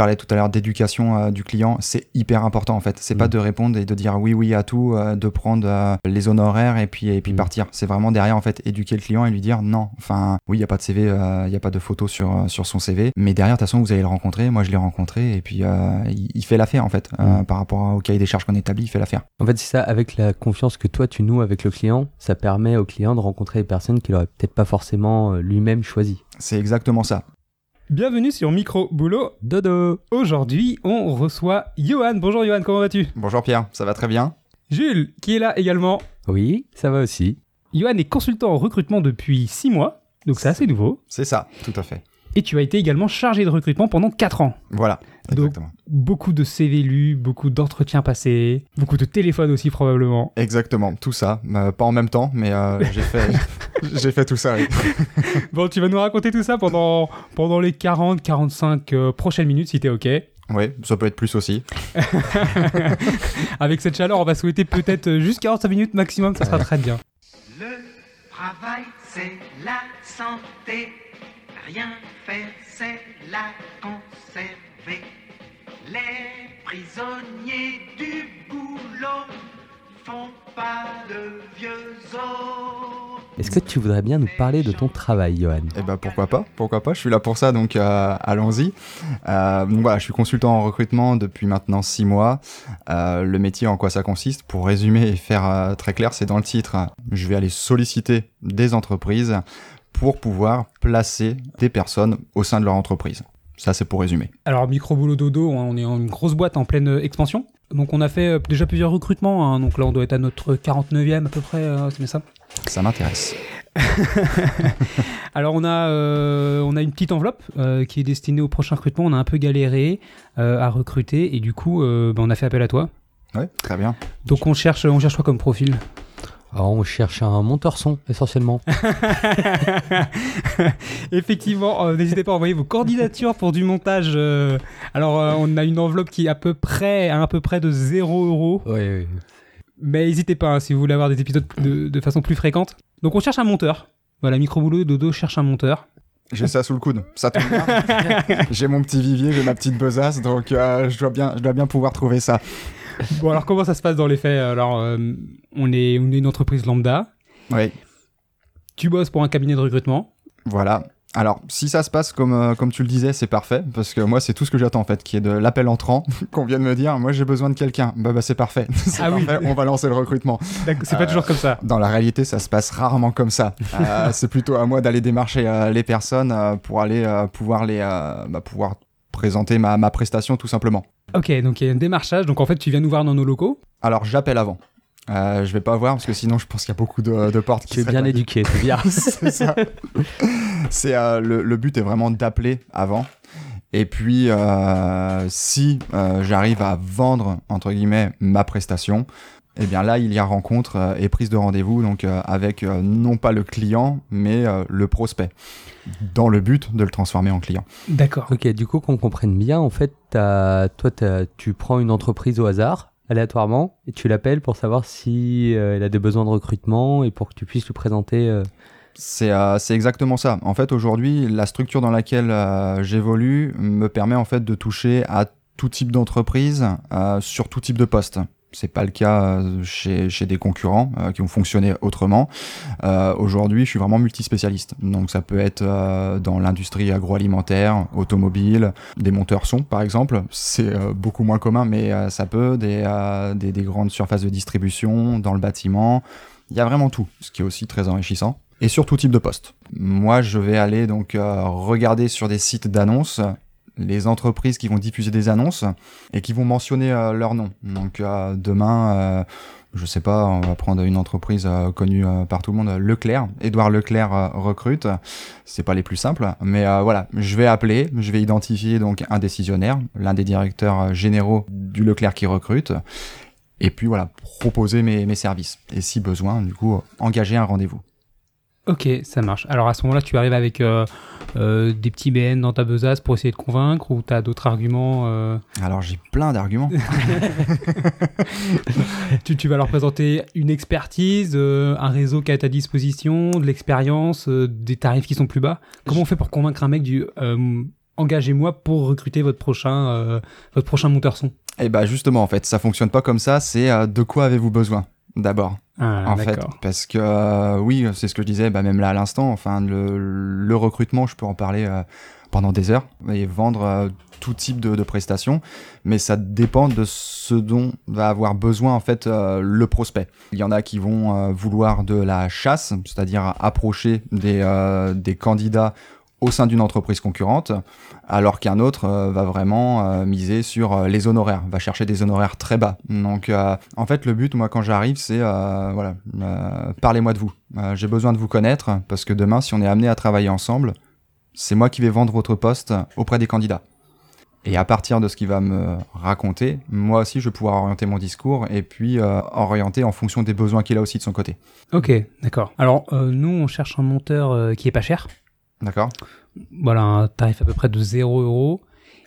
parlais tout à l'heure d'éducation euh, du client, c'est hyper important en fait. C'est pas Mm. de répondre et de dire oui oui à tout, euh, de prendre euh, les honoraires et puis et puis Mm. partir. C'est vraiment derrière en fait éduquer le client et lui dire non. Enfin oui, il y a pas de CV, il y a pas de photo sur sur son CV, mais derrière de toute façon vous allez le rencontrer. Moi je l'ai rencontré et puis il, il fait l'affaire en fait Mm. par rapport au cahier des charges qu'on établit, il fait l'affaire. En fait, c'est ça, avec la confiance que toi tu noues avec le client, ça permet au client de rencontrer des personnes qu'il aurait peut-être pas forcément lui-même choisies. C'est exactement ça. Bienvenue sur Micro Boulot. Dodo Aujourd'hui, on reçoit Johan. Bonjour Johan, comment vas-tu? Bonjour Pierre, ça va très bien. Jules, qui est là également. Oui, ça va aussi. Johan est consultant en recrutement depuis 6 mois, donc c'est assez nouveau. C'est ça, tout à fait. Et tu as été également chargé de recrutement pendant 4 ans. Voilà, Donc- exactement. Beaucoup de CV lus, beaucoup d'entretiens passés, beaucoup de téléphones aussi probablement. Exactement, tout ça. Euh, pas en même temps, mais euh, j'ai fait, j'ai fait tout ça. oui. Bon, tu vas nous raconter tout ça pendant, pendant les 40-45 euh, prochaines minutes si t'es OK. Oui, ça peut être plus aussi. Avec cette chaleur, on va souhaiter peut-être juste 45 minutes maximum, ça sera très bien. Le travail, c'est la santé. Rien faire, c'est la conserver. Les prisonniers du boulot font pas de vieux os. Est-ce que tu voudrais bien nous parler de ton travail, Johan? Eh ben pourquoi pas, pourquoi pas. Je suis là pour ça, donc euh, allons-y. Euh, donc voilà, je suis consultant en recrutement depuis maintenant six mois. Euh, le métier, en quoi ça consiste Pour résumer et faire euh, très clair, c'est dans le titre. Je vais aller solliciter des entreprises pour pouvoir placer des personnes au sein de leur entreprise. Ça, c'est pour résumer. Alors, Micro Boulot Dodo, on est en une grosse boîte en pleine euh, expansion. Donc, on a fait euh, déjà plusieurs recrutements. hein. Donc là, on doit être à notre 49e à peu près, euh, c'est ça? Ça m'intéresse. Alors, on a, euh, on a une petite enveloppe euh, qui est destinée au prochain recrutement. On a un peu galéré à recruter et du coup, ben, on a fait appel à toi. Ouais, très bien. Donc, on cherche, on cherche quoi comme profil? Alors, on cherche un monteur son, essentiellement. Effectivement, euh, n'hésitez pas à envoyer vos candidatures pour du montage. euh. alors, euh, on a une enveloppe qui est à peu près, à, peu près de 0 euros. Oui, oui. Mais n'hésitez pas hein, si vous voulez avoir des épisodes de, de façon plus fréquente. Donc, on cherche un monteur. Voilà, Micro Boulot Dodo cherche un monteur. J'ai ça sous le coude. Ça tombe bien. j'ai mon petit vivier, j'ai ma petite besace, donc euh, je, dois bien, je dois bien pouvoir trouver ça. Bon, alors, comment ça se passe dans les faits? Alors, euh, on, est, on est une entreprise lambda. Oui, Tu bosses pour un cabinet de recrutement. voilà. Alors, si ça se passe comme, euh, comme tu le disais, c'est parfait, parce que moi, c'est tout ce que j'attends en fait, qui est de l'appel entrant, qu'on vient de me dire, moi j'ai besoin de quelqu'un. Bah, bah c'est parfait. Ah oui. on va lancer le recrutement. C'est pas Euh, toujours comme ça. Dans la réalité, ça se passe rarement comme ça. Euh, c'est plutôt à moi d'aller démarcher les personnes pour aller pouvoir les bah, pouvoir présenter ma, ma prestation tout simplement. Ok, donc il y a un démarchage. Donc, en fait, tu viens nous voir dans nos locaux. Alors j'appelle avant. Euh, je vais pas voir parce que sinon je pense qu'il y a beaucoup de, de portes qui Tu es bien éduqué, c'est bien. c'est ça. C'est euh, le, le but est vraiment d'appeler avant. Et puis euh, si euh, j'arrive à vendre entre guillemets ma prestation, eh bien là il y a rencontre euh, et prise de rendez-vous donc euh, avec euh, non pas le client mais euh, le prospect dans le but de le transformer en client. D'accord. ok, du coup, qu'on comprenne bien, en fait, t'as- toi, t'as- tu prends une entreprise au hasard, aléatoirement, et tu l'appelles pour savoir si euh, elle a des besoins de recrutement et pour que tu puisses lui présenter. euh, C'est euh, c'est exactement ça. En fait, aujourd'hui, la structure dans laquelle euh, j'évolue me permet en fait de toucher à tout type d'entreprise euh, sur tout type de poste. C'est pas le cas euh, chez, chez des concurrents euh, qui ont fonctionné autrement. Euh, Aujourd'hui, je suis vraiment multispécialiste. Donc, ça peut être euh, dans l'industrie agroalimentaire, automobile, des monteurs son, par exemple. C'est euh, beaucoup moins commun, mais euh, ça peut. Des, des, des grandes surfaces de distribution, dans le bâtiment. Il y a vraiment tout, ce qui est aussi très enrichissant et sur tout type de poste. Moi, je vais aller donc regarder sur des sites d'annonces les entreprises qui vont diffuser des annonces et qui vont mentionner euh, leur nom. Donc euh, demain, euh, je sais pas, on va prendre une entreprise connue par tout le monde, Leclerc. Édouard Leclerc recrute. C'est pas les plus simples, mais voilà, je vais appeler, je vais identifier donc un décisionnaire, l'un des directeurs généraux du Leclerc qui recrute. Et puis voilà, proposer mes, mes services. Et si besoin, du coup, engager un rendez-vous. Ok, ça marche. Alors à ce moment-là, tu arrives avec euh, euh, des petits BN dans ta besace pour essayer de convaincre ou tu as d'autres arguments euh, Alors j'ai plein d'arguments. tu, tu vas leur présenter une expertise, un réseau qui est à ta disposition, de l'expérience, des tarifs qui sont plus bas. Comment on fait pour convaincre un mec du engagez-moi pour recruter votre prochain, votre prochain monteur son? Et bah justement, en fait, ça fonctionne pas comme ça. C'est de quoi avez-vous besoin? D'abord Ah, en fait, parce que euh, oui, c'est ce que je disais, bah, même là à l'instant, enfin le, le recrutement, je peux en parler euh, pendant des heures et vendre euh, tout type de, de prestations, mais ça dépend de ce dont va avoir besoin en fait le prospect. Il y en a qui vont vouloir de la chasse, c'est-à-dire approcher des, des candidats au sein d'une entreprise concurrente, alors qu'un autre euh, va vraiment euh, miser sur euh, les honoraires, va chercher des honoraires très bas. Donc en fait le but moi quand j'arrive c'est voilà, parlez-moi de vous. J'ai besoin de vous connaître parce que demain si on est amené à travailler ensemble, c'est moi qui vais vendre votre poste auprès des candidats. Et à partir de ce qu'il va me raconter, moi aussi je vais pouvoir orienter mon discours et puis orienter en fonction des besoins qu'il a aussi de son côté. Ok, d'accord. Alors, nous, on cherche un monteur qui est pas cher. D'accord Voilà, un tarif à peu près de 0 euros.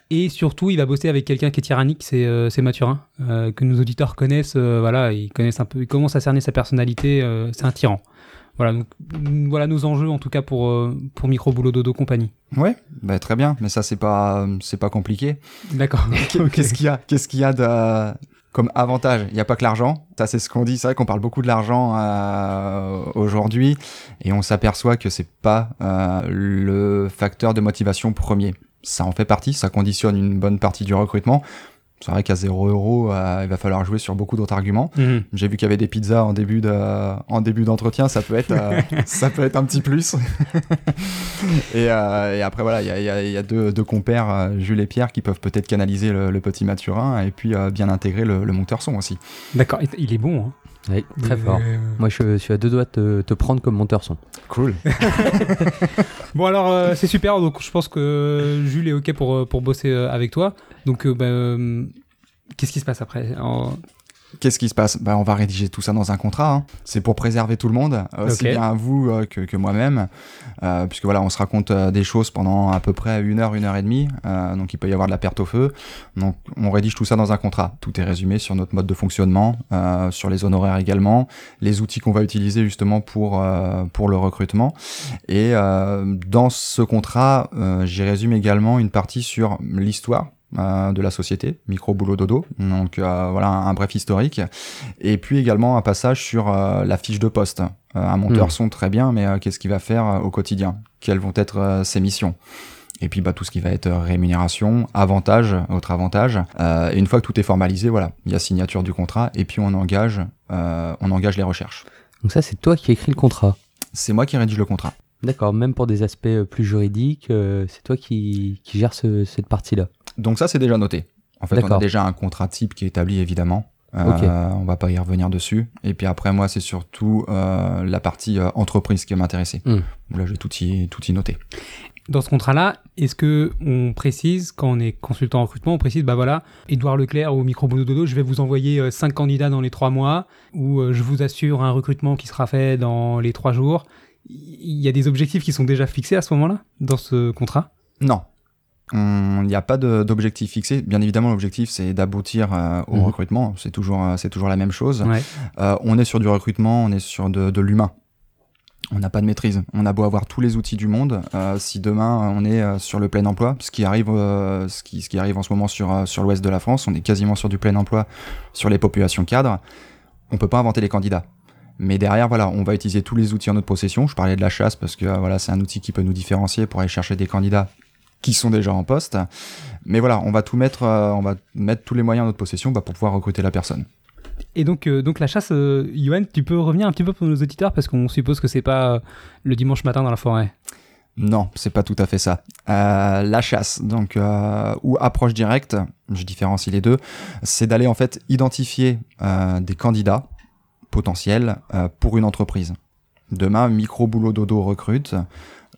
Et surtout, il va bosser avec quelqu'un qui est tyrannique, c'est euh, Mathurin, euh, que nos auditeurs connaissent. euh, voilà, ils connaissent un peu, ils commencent à cerner sa personnalité. c'est un tyran. Voilà, donc mm, voilà nos enjeux en tout cas pour pour Micro Boulot Dodo compagnie. Ouais, bah, très bien, mais ça c'est pas c'est pas compliqué. D'accord. Qu'est-ce qu'il y a Qu'est-ce qu'il y a de comme avantage Il n'y a pas que l'argent. Ça c'est ce qu'on dit. C'est vrai qu'on parle beaucoup de l'argent euh, aujourd'hui et on s'aperçoit que c'est pas euh, le facteur de motivation premier. Ça en fait partie. Ça conditionne une bonne partie du recrutement. C'est vrai qu'à 0 euros, euh, il va falloir jouer sur beaucoup d'autres arguments. Mhm. J'ai vu qu'il y avait des pizzas en début de, en début d'entretien, ça peut être, euh, ça peut être un petit plus. et, euh, et après voilà, il y a, il y a- il y a deux, deux compères, Jules et Pierre, qui peuvent peut-être canaliser le, le petit Mathurin et puis bien intégrer le, le monteur son aussi. D'accord. Il- Il est bon. Hein. Oui, très fort. Euh, Moi, je suis à deux doigts de te, te prendre comme monteur son. Cool. Bon alors euh, c'est super. Donc je pense que Jules est ok pour euh, pour bosser avec toi. Donc euh, bah, euh, qu'est-ce qui se passe après? Qu'est-ce qui se passe? Bah, On va rédiger tout ça dans un contrat. hein. C'est pour préserver tout le monde, aussi Ok. bien vous euh, que, que moi-même, euh, puisque voilà, on se raconte euh, des choses pendant à peu près une heure, une heure et demie, euh, donc il peut y avoir de la perte au feu. Donc on rédige tout ça dans un contrat. Tout est résumé sur notre mode de fonctionnement, euh, sur les honoraires également, les outils qu'on va utiliser justement pour euh, pour le recrutement. Et euh, dans ce contrat, euh, j'y résume également une partie sur l'histoire euh, de la société, micro boulot dodo. Donc euh, voilà un, un bref historique. Et puis également un passage sur euh, la fiche de poste. Euh, un monteur Mhm. son très bien, mais euh, qu'est-ce qu'il va faire euh, au quotidien? Quelles vont être euh, ses missions? Et puis bah, tout ce qui va être euh, rémunération, avantage, autre avantage. Euh, et une fois que tout est formalisé, voilà, il y a signature du contrat et puis on engage, euh, on engage les recherches. Donc ça, c'est toi qui écris le contrat. C'est moi qui rédige le contrat. D'accord, même pour des aspects euh, plus juridiques, euh, c'est toi qui, qui gères ce- cette partie-là. Donc ça, c'est déjà noté. En fait, on a déjà un contrat type qui est établi, évidemment. Euh, Ok. On va pas y revenir dessus. Et puis après, moi, c'est surtout euh, la partie euh, entreprise qui va m'intéresser. Hmm. Là, j'ai tout y, tout y noté. Dans ce contrat-là, est-ce que on précise quand on est consultant en recrutement, on précise bah voilà, Édouard Leclerc au micro boulot dodo, je vais vous envoyer euh, cinq candidats dans les trois mois, ou euh, je vous assure un recrutement qui sera fait dans les trois jours. Il y a des objectifs qui sont déjà fixés à ce moment-là dans ce contrat? Non. On- Il n'y a pas d'objectif fixé. Bien évidemment, l'objectif, c'est d'aboutir euh, au Mhm. recrutement. C'est toujours, euh, c'est toujours la même chose. Ouais. Euh, on est sur du recrutement, on est sur de, de l'humain. On n'a pas de maîtrise. On a beau avoir tous les outils du monde, si demain on est sur le plein emploi, ce qui arrive, ce, qui, ce qui arrive en ce moment sur, sur l'ouest de la France, on est quasiment sur du plein emploi sur les populations cadres, on peut pas inventer les candidats. Mais derrière, voilà, on va utiliser tous les outils en notre possession. Je parlais de la chasse parce que euh, voilà, c'est un outil qui peut nous différencier pour aller chercher des candidats qui sont déjà en poste. Mais voilà, on va tout mettre, euh, on va mettre tous les moyens en notre possession bah, pour pouvoir recruter la personne. Et donc, euh, donc la chasse, euh, Yoann, tu peux revenir un petit peu pour nos auditeurs parce qu'on suppose que c'est pas le dimanche matin dans la forêt. Non, c'est pas tout à fait ça. Euh, la chasse, donc euh, ou approche directe, je différencie les deux, c'est d'aller en fait identifier euh, des candidats potentiels euh, pour une entreprise. Demain, micro boulot dodo recrute.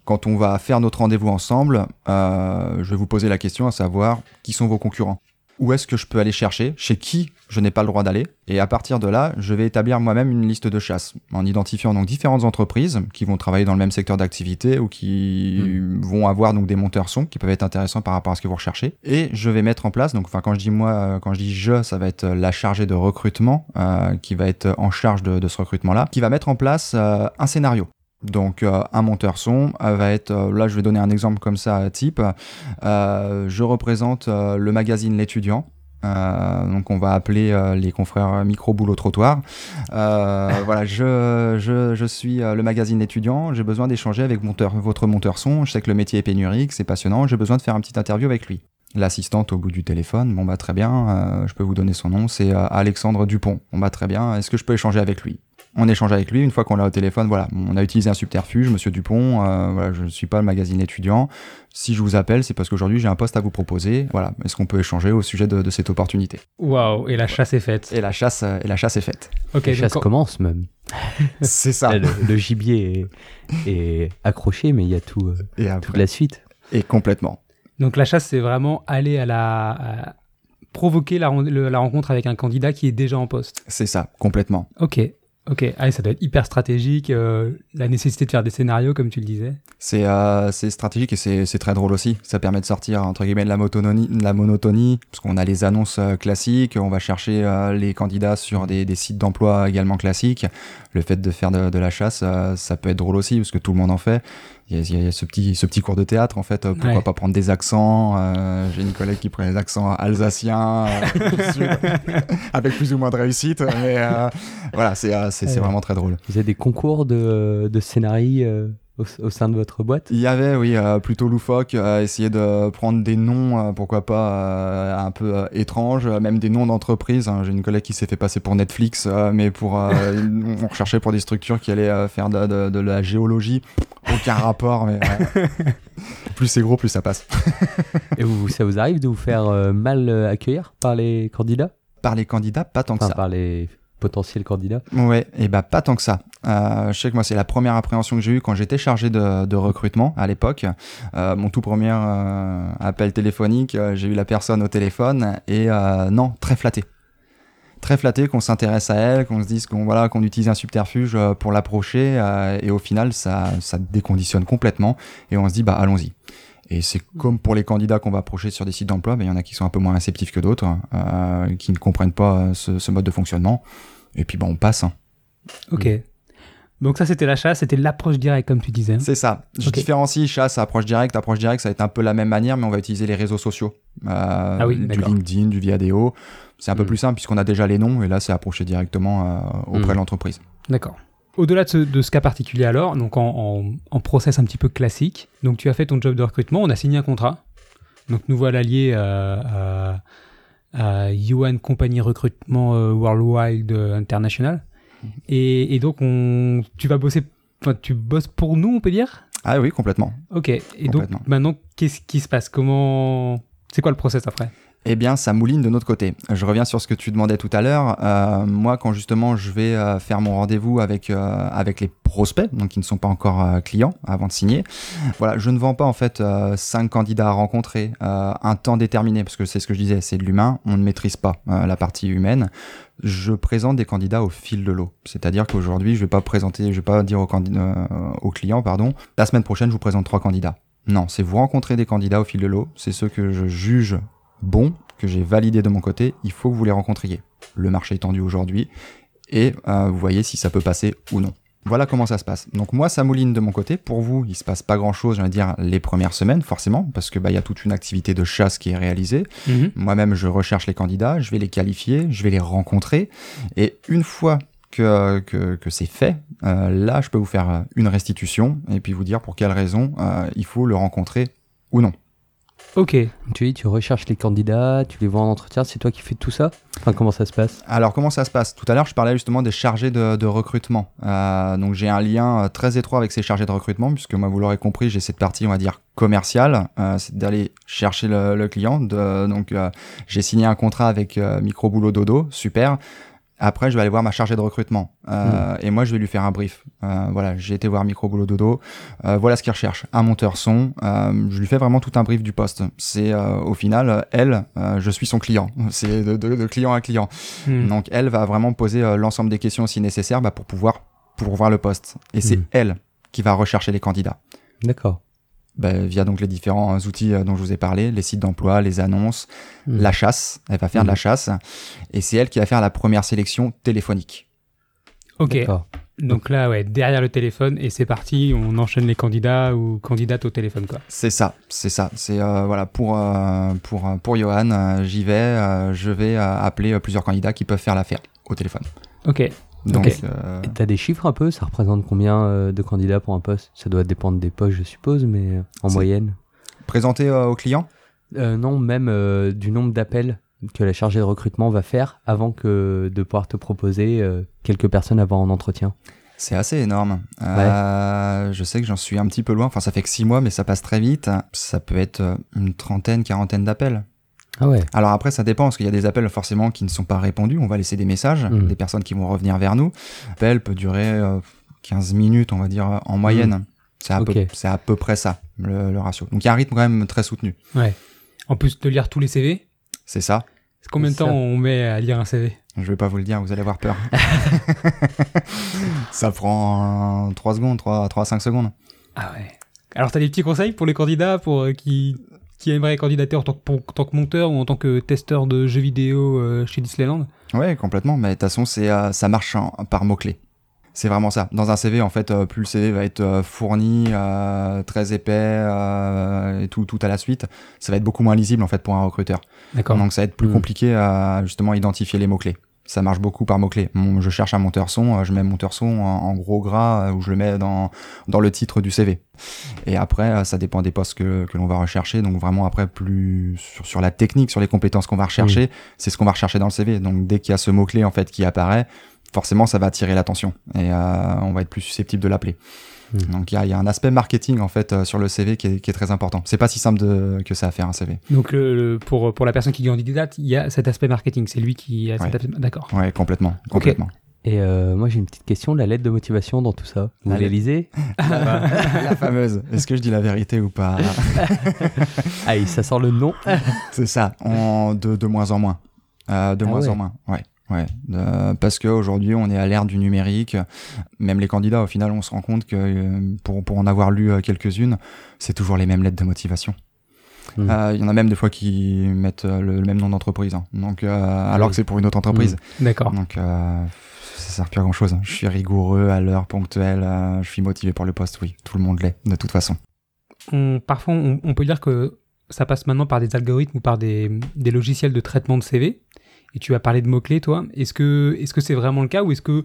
Quand on va faire notre rendez-vous ensemble, euh, je vais vous poser la question à savoir qui sont vos concurrents. Où est-ce que je peux aller chercher Chez qui je n'ai pas le droit d'aller Et à partir de là, je vais établir moi-même une liste de chasse en identifiant donc différentes entreprises qui vont travailler dans le même secteur d'activité ou qui vont avoir donc des monteurs son qui peuvent être intéressants par rapport à ce que vous recherchez. Et je vais mettre en place donc enfin quand je dis moi, euh, quand je dis je, ça va être la chargée de recrutement euh, qui va être en charge de, de ce recrutement-là, qui va mettre en place euh, un scénario Donc euh, un monteur son euh, va être, euh, là je vais donner un exemple comme ça type, je représente le magazine L'étudiant. Donc on va appeler les confrères micro boulot trottoir. Voilà, je, je, je suis le magazine L'étudiant. J'ai besoin d'échanger avec monteur, votre monteur son. Je sais que le métier est pénurique, c'est passionnant. J'ai besoin de faire un petit interview avec lui. L'assistante au bout du téléphone, bon bah très bien, je peux vous donner son nom, c'est Alexandre Dupont. Bon bah très bien, est-ce que je peux échanger avec lui? On échange avec lui, une fois qu'on l'a au téléphone, voilà, on a utilisé un subterfuge, monsieur Dupont, euh, voilà, je ne suis pas le magazine étudiant. Si je vous appelle, c'est parce qu'aujourd'hui j'ai un poste à vous proposer. Voilà, est-ce qu'on peut échanger au sujet de, de cette opportunité? Waouh, et la chasse est faite. Et la chasse, euh, et la chasse est faite. Ok, La chasse commence même. c'est ça. Le, le gibier est, est accroché, mais il y a tout, euh, Et, toute la suite. et complètement. donc la chasse, c'est vraiment aller à la... à provoquer la, ren- le- la rencontre avec un candidat qui est déjà en poste. C'est ça, complètement. Ok, ok. Ah, ça doit être hyper stratégique, euh, la nécessité de faire des scénarios, comme tu le disais. C'est euh, stratégique et c'est très drôle aussi. Ça permet de sortir entre guillemets de la de la monotonie parce qu'on a les annonces euh, classiques, on va chercher les candidats sur des, sites d'emploi également classiques. Le fait de faire de, la chasse, ça peut être drôle aussi parce que tout le monde en fait. Il y a, il y a ce petit ce petit cours de théâtre en fait. euh, pourquoi Ouais. pas prendre des accents euh, J'ai une collègue qui prend des accents alsaciens euh, sud, avec plus ou moins de réussite, mais euh, voilà, c'est c'est c'est Ouais. vraiment très drôle. Vous avez des concours de, de scénarii au, au sein de votre boîte? Il y avait, oui, euh, plutôt loufoque, euh, essayer de prendre des noms, euh, pourquoi pas, un peu étranges, même des noms d'entreprises. hein. J'ai une collègue qui s'est fait passer pour Netflix, mais pour, on recherchait pour des structures qui allaient faire de, de- de la géologie. Aucun rapport, mais euh, plus c'est gros, plus ça passe. Et vous, ça vous arrive de vous faire euh, mal euh, accueillir par les candidats? Par les candidats, pas tant que Enfin, ça. par les potentiels candidats Ouais, et bah pas tant que ça. Euh, je sais que moi c'est la première appréhension que j'ai eue quand j'étais chargé de, de recrutement à l'époque. Euh, mon tout premier euh, appel téléphonique, j'ai eu la personne au téléphone et euh, non, très flatté. Très flatté qu'on s'intéresse à elle, qu'on se dise qu'on voilà qu'on utilise un subterfuge euh, pour l'approcher euh, et au final ça ça déconditionne complètement et on se dit bah allons-y. Et c'est comme pour les candidats qu'on va approcher sur des sites d'emploi, mais il y en a qui sont un peu moins réceptifs que d'autres, euh, qui ne comprennent pas ce, ce mode de fonctionnement. Et puis bah on passe. hein. Ok. Donc ça, c'était la chasse, c'était l'approche directe, comme tu disais. hein. C'est ça. Je différencie chasse, approche directe. Approche directe, ça va être un peu la même manière, mais on va utiliser les réseaux sociaux. Euh, Ah oui, du. LinkedIn, du Viadeo. C'est un peu Mm. plus simple puisqu'on a déjà les noms et là, c'est approché directement euh, auprès Mm. de l'entreprise. D'accord. Au-delà de ce, de ce cas particulier alors, donc en, en, en process un petit peu classique, donc tu as fait ton job de recrutement, on a signé un contrat. Donc nous voilà liés à, à, à Yuan Company Recrutement euh, Worldwide euh, International. Et, et donc on, tu vas bosser, enfin tu bosses pour nous, on peut dire? Ah oui, complètement. Ok. Et donc maintenant, qu'est-ce qui se passe? Comment C'est quoi le process après? Eh bien, ça mouline de notre côté. Je reviens sur ce que tu demandais tout à l'heure. Euh, moi, quand justement je vais euh, faire mon rendez-vous avec euh, avec les prospects, donc qui ne sont pas encore clients avant de signer, voilà, je ne vends pas en fait cinq candidats à rencontrer, un temps déterminé, parce que c'est ce que je disais, c'est de l'humain. On ne maîtrise pas la partie humaine. Je présente des candidats au fil de l'eau. C'est-à-dire qu'aujourd'hui, je vais pas présenter, je vais pas dire aux clients, pardon, la semaine prochaine, je vous présente trois candidats. Non, c'est vous rencontrer des candidats au fil de l'eau. C'est ceux que je juge bons, que j'ai validés de mon côté. Il faut que vous les rencontriez. Le marché est tendu aujourd'hui et euh, vous voyez si ça peut passer ou non. Voilà comment ça se passe. Donc moi, ça mouline de mon côté. Pour vous, il se passe pas grand-chose, j'allais dire, les premières semaines, forcément, parce que bah il y a toute une activité de chasse qui est réalisée. Moi-même, je recherche les candidats, je vais les qualifier, je vais les rencontrer. Et une fois que, que, que c'est fait, euh, là, je peux vous faire euh, une restitution et puis vous dire pour quelles raisons euh, il faut le rencontrer ou non. Ok. Tu dis, tu recherches les candidats, tu les vois en entretien, c'est toi qui fais tout ça? Enfin, comment ça se passe? Alors, comment ça se passe? Tout à l'heure, je parlais justement des chargés de, de recrutement. Euh, donc, j'ai un lien euh, très étroit avec ces chargés de recrutement, puisque moi, vous l'aurez compris, j'ai cette partie, on va dire, commerciale, euh, c'est d'aller chercher le, le client. De, donc, euh, j'ai signé un contrat avec euh, Micro Boulot Dodo, super. Après, je vais aller voir ma chargée de recrutement Euh, et moi, je vais lui faire un brief. Euh, voilà, j'ai été voir Micro Boulot Dodo. Euh, voilà ce qu'il recherche. Un monteur son. Euh, je lui fais vraiment tout un brief du poste. C'est euh, au final, euh, elle, euh, je suis son client. C'est de, de- de client à client. Hmm. Donc elle va vraiment poser l'ensemble des questions si nécessaire bah, pour pouvoir pourvoir le poste. Et c'est Mhm. elle qui va rechercher les candidats. D'accord. Bah, via donc les différents outils euh, dont je vous ai parlé, les sites d'emploi, les annonces, Mhm. la chasse. Elle va faire de la Mhm. chasse. Et c'est elle qui va faire la première sélection téléphonique. Ok. Donc là, ouais, derrière le téléphone et c'est parti, on enchaîne les candidats ou candidates au téléphone, quoi. C'est ça, c'est ça. C'est euh, voilà pour euh, pour pour Johan, euh, j'y vais, euh, je vais euh, appeler plusieurs candidats qui peuvent faire l'affaire au téléphone. Ok. Donc Ok. euh, Et T'as des chiffres un peu Ça représente combien euh, de candidats pour un poste Ça doit dépendre des postes, je suppose, mais euh, en moyenne. présenter euh, au client. Euh, non, même du nombre d'appels que la chargée de recrutement va faire avant que de pouvoir te proposer quelques personnes avant en entretien. C'est assez énorme. Euh, Je sais que j'en suis un petit peu loin. Enfin, ça fait que six mois, mais ça passe très vite. Ça peut être une trentaine, quarantaine d'appels. Ah ouais. Alors après, ça dépend, parce qu'il y a des appels forcément qui ne sont pas répondus. On va laisser des messages, Mhm. des personnes qui vont revenir vers nous. L'appel peut durer euh, 15 minutes, on va dire, euh, en moyenne. C'est à, Ok. peu- c'est à peu près ça, le, le ratio. Donc il y a un rythme quand même très soutenu. En plus de lire tous les CV, C'est ça. combien de temps ça. on met à lire un CV Je vais pas vous le dire, vous allez avoir peur. ça prend 3 secondes, 3, 3 à 5 secondes. Ah ouais. Alors, t'as des petits conseils pour les candidats pour euh, qui qui aimeraient candidater en tant que, en tant que monteur ou en tant que testeur de jeux vidéo euh, chez Disneyland Ouais, complètement. Mais de toute façon, c'est, euh, ça marche par mots-clés. C'est vraiment ça. Dans un CV, en fait, euh, plus le CV va être fourni, très épais, et tout, tout à la suite, ça va être beaucoup moins lisible, en fait, pour un recruteur. D'accord. Donc, ça va être plus Mm. compliqué à, justement, identifier les mots-clés. Ça marche beaucoup par mots-clés. Je cherche un monteur son, euh, je mets monteur son en, gros gras, euh, ou je le mets dans, dans le titre du CV. Et après, euh, ça dépend des postes que, que l'on va rechercher. Donc, vraiment, après, plus sur, sur la technique, sur les compétences qu'on va rechercher, c'est ce qu'on va rechercher dans le CV. Donc dès qu'il y a ce mot-clé en fait qui apparaît, forcément ça va attirer l'attention et euh, on va être plus susceptible de l'appeler. Mm. Donc il y a, il y a un aspect marketing en fait euh, sur le CV qui est, qui est très important. C'est pas si simple de, que ça à faire un CV. Donc, le, le- pour, pour la personne qui candidate, il y a cet aspect marketing. C'est lui qui a cet Ouais. aspect. D'accord. Ouais, complètement, complètement. Et euh, moi j'ai une petite question, la lettre de motivation dans tout ça. Vous La la lettre- lisez la fameuse. Est-ce que je dis la vérité ou pas? Ah, ça sort le nom? C'est ça. En, de, de moins en moins. Euh, de Ah moins ouais. en moins. Ouais. Ouais, Euh, parce qu'aujourd'hui on est à l'ère du numérique. Même les candidats, au final, on se rend compte que euh, pour, pour en avoir lu euh, quelques-unes, c'est toujours les mêmes lettres de motivation. Mm. Euh, Il y en a même des fois qui mettent le, le même nom d'entreprise, hein. donc alors oui. que c'est pour une autre entreprise. D'accord. Donc ça sert plus à grand chose. Je suis rigoureux, à l'heure, ponctuel. je suis motivé pour le poste. Oui, tout le monde l'est de toute façon. On- parfois, on, on peut dire que ça passe maintenant par des algorithmes ou par des, des logiciels de traitement de CV. Et tu as parlé de mots-clés, toi. Est-ce que est-ce que c'est vraiment le cas ou est-ce que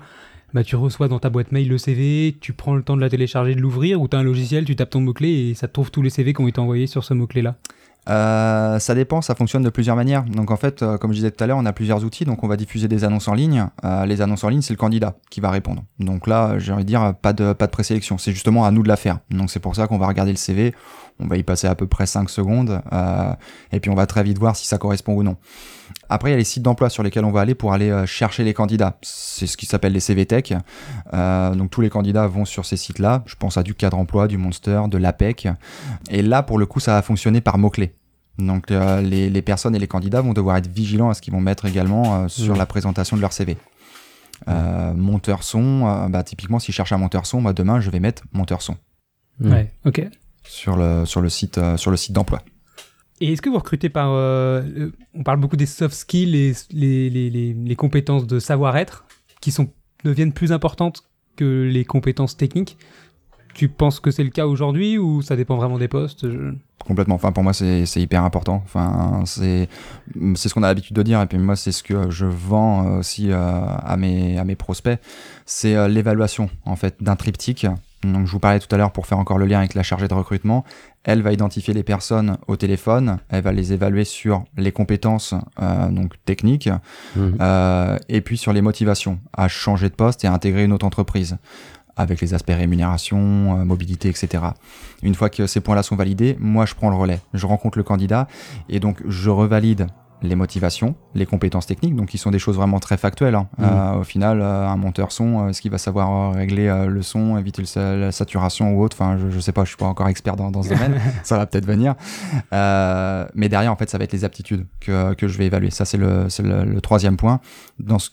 bah, tu reçois dans ta boîte mail le CV, tu prends le temps de la télécharger, de l'ouvrir, ou tu un logiciel, tu tapes ton mot-clé et ça te trouve tous les CV qui ont été envoyés sur ce mot-clé-là? Euh, ça dépend, ça fonctionne de plusieurs manières. Donc en fait, euh, comme je disais tout à l'heure, on a plusieurs outils, donc on va diffuser des annonces en ligne. Euh, les annonces en ligne, c'est le candidat qui va répondre. Donc là, j'ai envie de dire, pas de, pas de présélection, c'est justement à nous de la faire. Donc c'est pour ça qu'on va regarder le CV, on va y passer à peu près 5 secondes, euh, et puis on va très vite voir si ça correspond ou non. Après, il y a les sites d'emploi sur lesquels on va aller pour aller euh, chercher les candidats. C'est ce qui s'appelle les CV Tech. Euh, donc tous les candidats vont sur ces sites-là. Je pense à du cadre emploi, du Monster, de l'APEC. Et là, pour le coup, ça va fonctionner par mots-clés. Donc euh, les, les personnes et les candidats vont devoir être vigilants à ce qu'ils vont mettre également euh, sur la présentation de leur CV. Euh, monteur son, bah, typiquement si je cherche un monteur son, bah, demain je vais mettre monteur son. Ouais, ok. sur le, sur le site, sur le site d'emploi. Et est-ce que vous recrutez par... euh, on parle beaucoup des soft skills, et les, les, les, les compétences de savoir-être, qui sont, deviennent plus importantes que les compétences techniques? Tu penses que c'est le cas aujourd'hui ou ça dépend vraiment des postes? Complètement. Enfin, pour moi, c'est hyper important. Enfin, c'est c'est ce qu'on a l'habitude de dire. Et puis moi, c'est ce que je vends aussi euh, à mes à mes prospects. C'est euh, l'évaluation en fait d'un triptyque. Donc, je vous parlais tout à l'heure pour faire encore le lien avec la chargée de recrutement. Elle va identifier les personnes au téléphone. Elle va les évaluer sur les compétences euh, donc techniques Mhm. euh, et puis sur les motivations à changer de poste et à intégrer une autre entreprise avec les aspects rémunération, euh, mobilité, etc. Une fois que ces points-là sont validés, moi je prends le relais, je rencontre le candidat et donc je revalide les motivations, les compétences techniques, donc qui sont des choses vraiment très factuelles. hein. Mhm. Euh, au final, euh, un monteur son, euh, est-ce qu'il va savoir régler euh, le son, éviter le la saturation ou autre? Enfin, je, je sais pas, je suis pas encore expert dans, dans ce domaine, ça va peut-être venir. Mais derrière, en fait, ça va être les aptitudes que, que je vais évaluer. Ça, c'est le, c'est le, le troisième point. Dans ce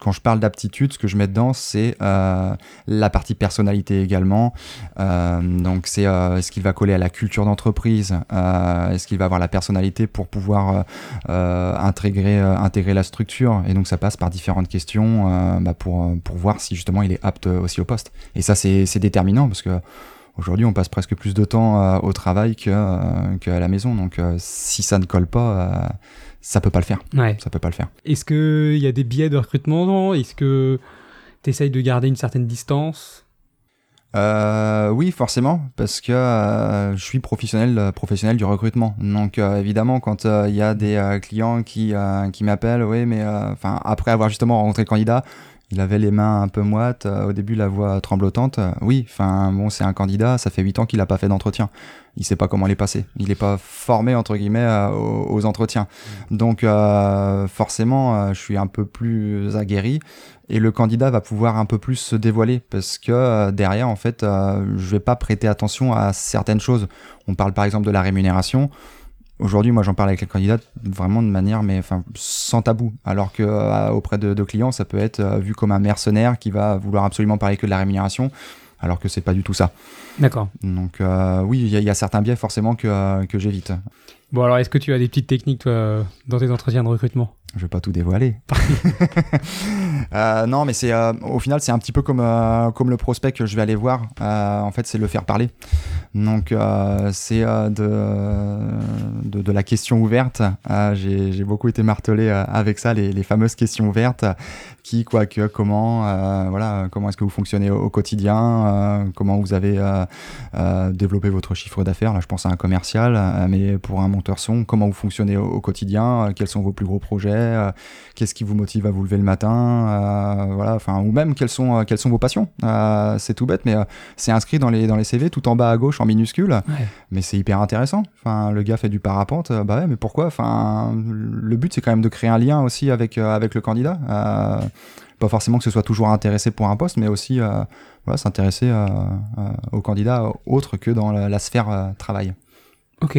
quand je parle d'aptitude, ce que je mets dedans, c'est euh, la partie personnalité également. Euh, donc, c'est euh, est-ce qu'il va coller à la culture d'entreprise Est-ce qu'il va avoir la personnalité pour pouvoir intégrer, intégrer la structure? Et donc, ça passe par différentes questions bah, pour, pour voir si justement il est apte aussi au poste. Et ça, c'est déterminant parce que aujourd'hui, on passe presque plus de temps euh, au travail que, euh, qu'à la maison. Donc, euh, si ça ne colle pas, ça peut pas le faire. Ouais. Ça peut pas le faire. Est-ce qu'il y a des biais de recrutement Est-ce que tu essayes de garder une certaine distance? Euh, oui, forcément, parce que euh, je suis professionnel, euh, professionnel du recrutement. Donc évidemment, quand il y a des clients qui, qui m'appellent, oui, mais enfin après avoir justement rencontré le candidat, il avait les mains un peu moites, euh, au début la voix tremblotante. euh, oui, enfin bon, c'est un candidat, ça fait 8 ans qu'il n'a pas fait d'entretien. Il sait pas comment les passer. Il n'est pas formé entre guillemets euh, aux, aux entretiens. Donc euh, forcément, euh, je suis un peu plus aguerri et le candidat va pouvoir un peu plus se dévoiler parce que euh, derrière en fait je vais pas prêter attention à certaines choses on parle par exemple de la rémunération aujourd'hui moi j'en parle avec les candidats vraiment de manière mais enfin sans tabou. Alors que euh, auprès de, de clients ça peut être euh, vu comme un mercenaire qui va vouloir absolument parler que de la rémunération alors que c'est pas du tout ça. D'accord. donc euh, oui il y, y a certains biais forcément que, euh, que j'évite. Bon, alors, est-ce que tu as des petites techniques, toi, dans tes entretiens de recrutement? Je vais pas tout dévoiler. Euh, non, mais c'est euh, au final c'est un petit peu comme euh, comme le prospect que je vais aller voir. En fait, c'est le faire parler. Donc c'est de, de la question ouverte. J'ai beaucoup été martelé avec ça, les, les fameuses questions ouvertes. Qui, quoi, que, comment, euh, voilà, comment est-ce que vous fonctionnez au, au quotidien, euh, comment vous avez euh, développé votre chiffre d'affaires. Là, je pense à un commercial, mais pour un monteur son, comment vous fonctionnez au, au quotidien, quels sont vos plus gros projets, qu'est-ce qui vous motive à vous lever le matin, voilà, enfin, ou même quelles sont, quelles sont vos passions. C'est tout bête, mais c'est inscrit dans les, dans les CV, tout en bas à gauche en minuscule, Ouais. mais c'est hyper intéressant. Enfin, le gars fait du parapente, bah ouais, mais pourquoi? Enfin, le but c'est quand même de créer un lien aussi avec, avec le candidat. Pas forcément que ce soit toujours intéressé pour un poste, mais aussi euh, voilà, s'intéresser euh, euh, au candidat autre que dans la, la sphère travail. Ok.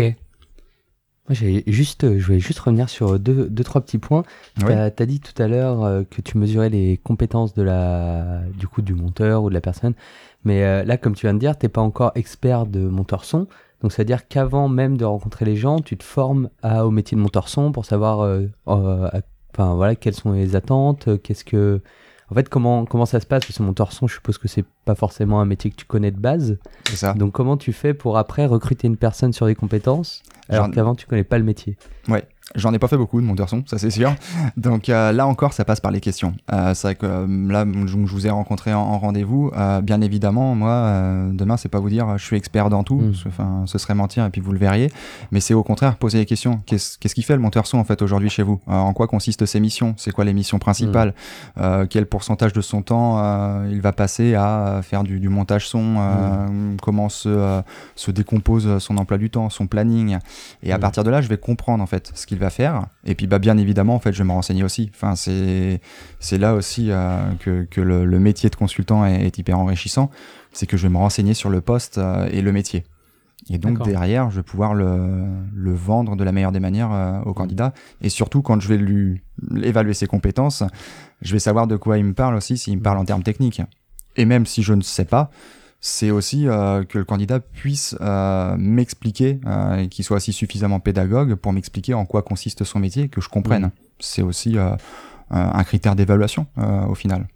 Moi, juste, je voulais juste revenir sur deux, deux trois petits points. Oui. T'as as dit tout à l'heure que tu mesurais les compétences de la, du coup, du monteur ou de la personne. Mais là, comme tu viens de dire, t'es pas encore expert de monteur son. Donc, c'est-à-dire qu'avant même de rencontrer les gens, tu te formes à, au métier de monteur son pour savoir, euh, euh, à- enfin voilà, quelles sont les attentes, euh, qu'est-ce que, en fait, comment comment ça se passe? Parce que monteur son, je suppose que c'est pas forcément un métier que tu connais de base. C'est ça. Donc, comment tu fais pour après recruter une personne sur des compétences alors Genre- qu'avant tu connais pas le métier? J'en ai pas fait beaucoup de monteur son, ça c'est sûr. Donc euh, là encore, ça passe par les questions. Euh, c'est vrai que euh, là, je, je vous ai rencontré en, en rendez-vous. Bien évidemment, moi, demain, c'est pas vous dire je suis expert dans tout. Mm. Enfin, ce serait mentir et puis vous le verriez. Mais c'est au contraire poser les questions. Qu'est-ce qu'est-ce qui fait le monteur son en fait aujourd'hui chez vous? En quoi consistent ses missions? C'est quoi les missions principales? Euh, Quel pourcentage de son temps il va passer à faire du, du montage son? Euh, Comment se, se décompose son emploi du temps, son planning? Et à Mm. partir de là, je vais comprendre en fait ce qu'il va faire. Et puis, bah, bien évidemment, en fait, je vais me renseigner aussi. Enfin, c'est c'est là aussi euh, que, que le, le métier de consultant est, est hyper enrichissant. C'est que je vais me renseigner sur le poste euh, et le métier. Et donc derrière, je vais pouvoir le, le vendre de la meilleure des manières euh, au candidat. Et surtout, quand je vais lui évaluer ses compétences, je vais savoir de quoi il me parle aussi, s'il me parle en termes techniques. Et même si je ne sais pas, c'est aussi euh, que le candidat puisse euh, m'expliquer, euh, et qu'il soit aussi suffisamment pédagogue pour m'expliquer en quoi consiste son métier, et que je comprenne. Mhm. C'est aussi euh, un critère d'évaluation euh, au final.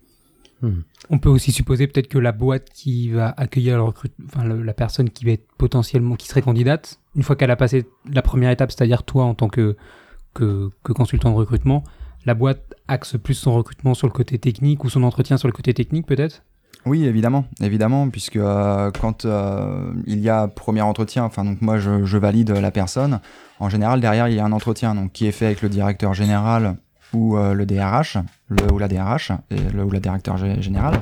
On peut aussi supposer peut-être que la boîte qui va accueillir le recrute, enfin le- la personne qui va être potentiellement, qui serait candidate, une fois qu'elle a passé la première étape, c'est-à-dire toi en tant que, que, que consultant de recrutement, la boîte axe plus son recrutement sur le côté technique ou son entretien sur le côté technique peut-être? Oui, évidemment, évidemment, puisque euh, quand euh, il y a premier entretien, enfin donc moi je, valide la personne. En général, derrière il y a un entretien donc qui est fait avec le directeur général ou euh, le DRH, le ou la DRH le ou la directeur gé- général.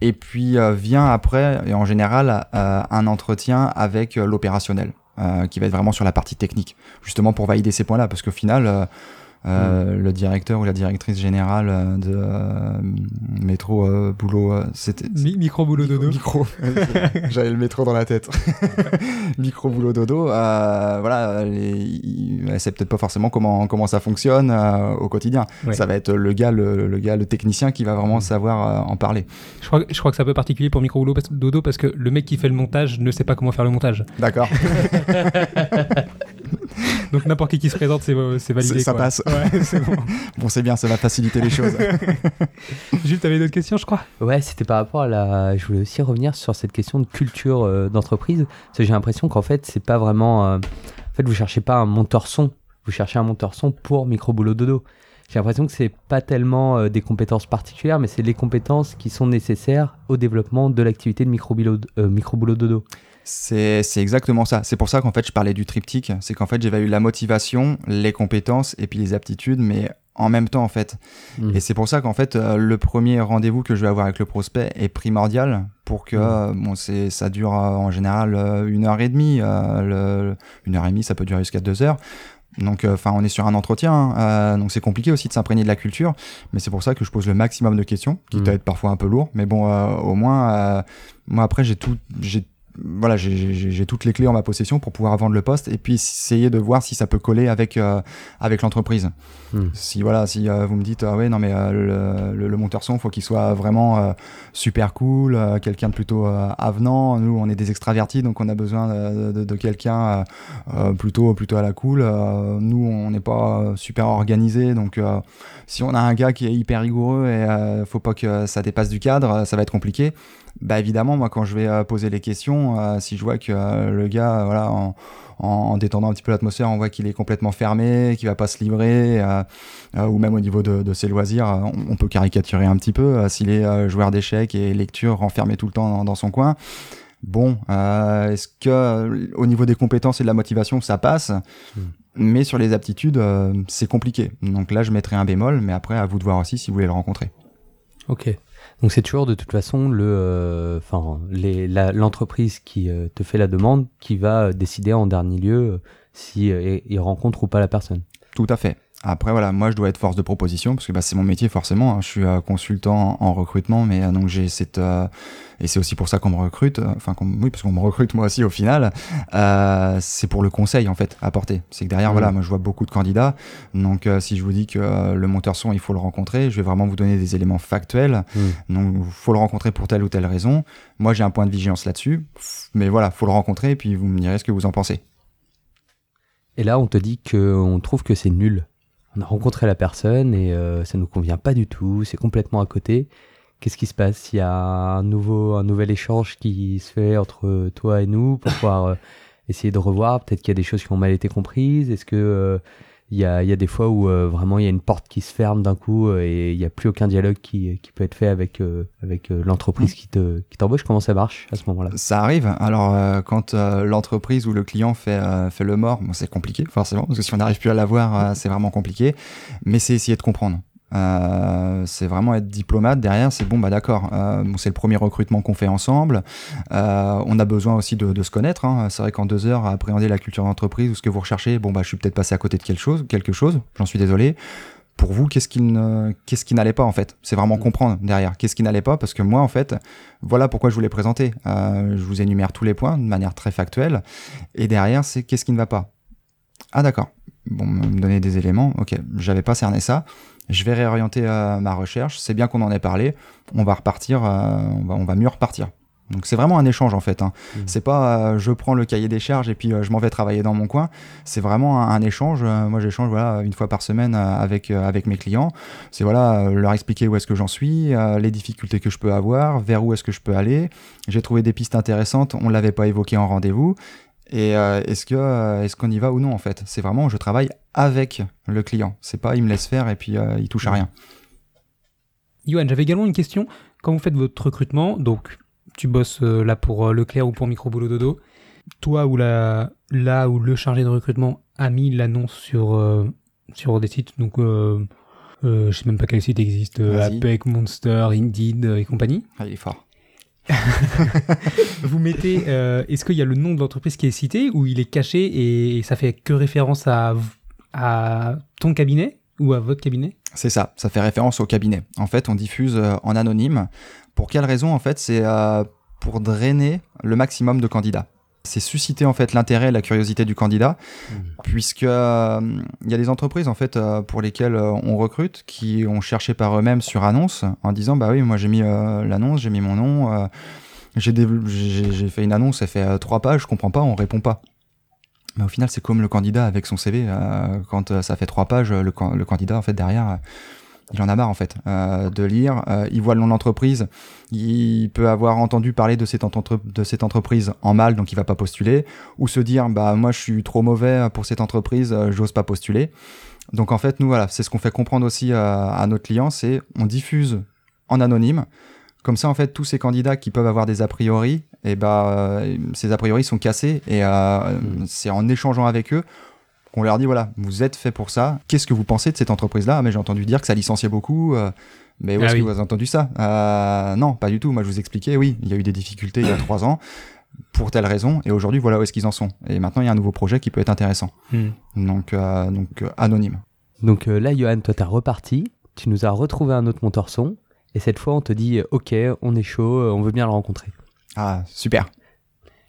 Et puis vient après, et en général, un entretien avec l'opérationnel, qui va être vraiment sur la partie technique, justement pour valider ces points-là, parce qu'au final, euh, euh, le directeur ou la directrice générale euh, de euh, métro euh, boulot c'était Mi- micro boulot dodo. micro. J'avais le métro dans la tête. Micro boulot dodo voilà les, elle sait peut-être pas forcément comment comment ça fonctionne au quotidien. Ouais. ça va être le gars le, le gars le technicien qui va vraiment savoir euh, en parler. Je crois, je crois que c'est un peu particulier pour micro boulot dodo parce que le mec qui fait le montage ne sait pas comment faire le montage. d'accord Donc n'importe qui qui se présente, c'est c'est validé. Ça quoi. passe. Ouais, c'est bon. bon c'est bien ça va faciliter les choses Jules, t'avais d'autres questions, je crois? Ouais, c'était par rapport à la. Je voulais aussi revenir sur cette question de culture euh, d'entreprise. Parce que j'ai l'impression qu'en fait, c'est pas vraiment. euh, En fait, vous cherchez pas un monteur son. Vous cherchez un monteur son pour micro boulot dodo. J'ai l'impression que c'est pas tellement euh, des compétences particulières, mais c'est les compétences qui sont nécessaires au développement de l'activité de micro euh, micro boulot dodo. C'est exactement ça. C'est pour ça qu'en fait, je parlais du triptyque. C'est qu'en fait, j'avais eu la motivation, les compétences et puis les aptitudes, mais en même temps, en fait. Mm. Et c'est pour ça qu'en fait, euh, le premier rendez-vous que je vais avoir avec le prospect est primordial pour que, Mm. euh, bon, c'est, ça dure euh, en général euh, une heure et demie. le, une heure et demie, ça peut durer jusqu'à deux heures. Donc, enfin, on est sur un entretien, hein, donc c'est compliqué aussi de s'imprégner de la culture, mais c'est pour ça que je pose le maximum de questions, qui Mm. peut être parfois un peu lourd, mais bon, au moins, moi après, j'ai tout, j'ai voilà, j'ai- toutes les clés en ma possession pour pouvoir vendre le poste et puis essayer de voir si ça peut coller avec euh, avec l'entreprise. Hmm. Si voilà, si euh, vous me dites ah ouais non mais euh, le, le, le monteur son faut qu'il soit vraiment super cool, quelqu'un de plutôt avenant. Nous on est des extravertis donc on a besoin de, de, de quelqu'un plutôt plutôt à la cool. Nous on n'est pas super organisé donc si on a un gars qui est hyper rigoureux et faut pas que ça dépasse du cadre, ça va être compliqué. Bah évidemment, moi quand je vais euh, poser les questions, euh, si je vois que euh, le gars, voilà, en, en, en détendant un petit peu l'atmosphère, on voit qu'il est complètement fermé, qu'il va pas se livrer, euh, euh, ou même au niveau de, de ses loisirs, on, on peut caricaturer un petit peu. euh, S'il est joueur d'échecs et lecture renfermé tout le temps dans, dans son coin, bon, est-ce que au niveau des compétences et de la motivation, ça passe? Mais sur les aptitudes, c'est compliqué. Donc là, je mettrai un bémol, mais après, à vous de voir aussi si vous voulez le rencontrer. Ok. Donc c'est toujours de toute façon le, euh, enfin l'entreprise qui euh, te fait la demande qui va euh, décider en dernier lieu si il rencontre ou pas la personne. Tout à fait. Après voilà, moi je dois être force de proposition parce que bah, c'est mon métier forcément. hein. Je suis euh, consultant en recrutement, mais euh, donc j'ai cette euh, et c'est aussi pour ça qu'on me recrute. Enfin qu'on- oui parce qu'on me recrute moi aussi au final. C'est pour le conseil en fait apporter. C'est que derrière voilà, moi je vois beaucoup de candidats. Donc si je vous dis que le monteur son il faut le rencontrer, je vais vraiment vous donner des éléments factuels. Donc il faut le rencontrer pour telle ou telle raison. Moi j'ai un point de vigilance là-dessus, mais voilà, faut le rencontrer et puis vous me direz ce que vous en pensez. Et là on te dit que on trouve que c'est nul. On a rencontré la personne et euh, ça nous convient pas du tout, c'est complètement à côté. Qu'est-ce qui se passe? Il y a un nouveau, un nouvel échange qui se fait entre toi et nous pour pouvoir euh, essayer de revoir. Peut-être qu'il y a des choses qui ont mal été comprises. Est-ce que euh, il y, a, il y a des fois où euh, vraiment il y a une porte qui se ferme d'un coup euh, et il n'y a plus aucun dialogue qui, qui peut être fait avec, euh, avec l'entreprise qui te qui t'embauche Comment ça marche à ce moment-là? Ça arrive. Alors, quand l'entreprise ou le client fait, fait le mort, bon, c'est compliqué, forcément, parce que si on n'arrive plus à l'avoir, c'est vraiment compliqué. Mais c'est essayer de comprendre. Euh, c'est vraiment être diplomate derrière. C'est bon, bah d'accord. Euh, bon, c'est le premier recrutement qu'on fait ensemble. Euh, on a besoin aussi de, de se connaître. hein. C'est vrai qu'en deux heures, à appréhender la culture d'entreprise ou ce que vous recherchez, bon, bah, je suis peut-être passé à côté de quelque chose. Quelque chose. J'en suis désolé pour vous, qu'est-ce qui ne- qu'est-ce qui n'allait pas en fait? C'est vraiment comprendre derrière qu'est-ce qui n'allait pas? Parce que moi en fait, voilà pourquoi je vous l'ai présenté. Je vous énumère tous les points de manière très factuelle et derrière c'est qu'est-ce qui ne va pas? Ah d'accord. Bon, me donner des éléments. Ok, j'avais pas cerné ça. Je vais réorienter euh, ma recherche. C'est bien qu'on en ait parlé. On va repartir. euh, on va on va mieux repartir. Donc c'est vraiment un échange en fait. Hein. Mhm. C'est pas euh, je prends le cahier des charges et puis je m'en vais travailler dans mon coin. C'est vraiment un, un échange. Moi j'échange voilà une fois par semaine avec avec mes clients. C'est voilà leur expliquer où est-ce que j'en suis, les difficultés que je peux avoir, vers où est-ce que je peux aller. J'ai trouvé des pistes intéressantes. On l'avait pas évoqué en rendez-vous. Et euh, est-ce que euh, est-ce qu'on y va ou non en fait? C'est vraiment je travaille avec le client. C'est pas il me laisse faire et puis euh, il touche à rien. Yoann, j'avais également une question. Quand vous faites votre recrutement, donc tu bosses là pour Leclerc ou pour Micro Boulot Dodo, toi ou la, là où le chargé de recrutement a mis l'annonce sur, sur des sites, donc je sais même pas quel site existe. Apec, Monster, Indeed et compagnie? Ah, il est fort. Vous mettez, euh, est-ce qu'il y a le nom de l'entreprise qui est cité ou il est caché et ça fait que référence à, ton cabinet ou à votre cabinet? C'est ça, ça fait référence au cabinet. En fait, on diffuse euh, en anonyme. Pour quelle raison En fait, c'est euh, pour drainer le maximum de candidats. C'est susciter en fait l'intérêt et la curiosité du candidat, puisque euh, il y a des entreprises en fait euh, pour lesquelles euh, on recrute qui ont cherché par eux-mêmes sur annonce en disant bah oui moi j'ai mis l'annonce, j'ai mis mon nom, euh, j'ai fait une annonce, ça fait trois pages, je comprends pas, on répond pas. Mais au final, c'est comme le candidat avec son CV. euh, quand ça fait trois pages, le, can- le candidat, en fait, derrière, il en a marre, en fait, euh, de lire. Euh, il voit le nom de l'entreprise. Il peut avoir entendu parler de cette, entre- de cette entreprise en mal, donc il va pas postuler. Ou se dire, bah, moi, je suis trop mauvais pour cette entreprise, euh, j'ose pas postuler. Donc, en fait, nous, voilà, c'est ce qu'on fait comprendre aussi euh, à nos clients, c'est on diffuse en anonyme. Comme ça, en fait, tous ces candidats qui peuvent avoir des a priori, et bah, euh, ces a priori sont cassés. Et euh, Mm. c'est en échangeant avec eux qu'on leur dit voilà, vous êtes fait pour ça. Qu'est-ce que vous pensez de cette entreprise-là? Ah, Mais j'ai entendu dire que ça licenciait beaucoup. euh, mais où Ah est-ce oui. que vous avez entendu ça? Euh, Non, pas du tout. Moi, je vous expliquais, oui, il y a eu des difficultés il y a trois ans pour telle raison. Et aujourd'hui, voilà où est-ce qu'ils en sont. Et maintenant, il y a un nouveau projet qui peut être intéressant. Hmm. Donc, euh, donc anonyme. Donc là, Johan, toi, t'as reparti. Tu nous as retrouvé un autre monteur son. Et cette fois, on te dit Ok, on est chaud, on veut bien le rencontrer. Ah, super.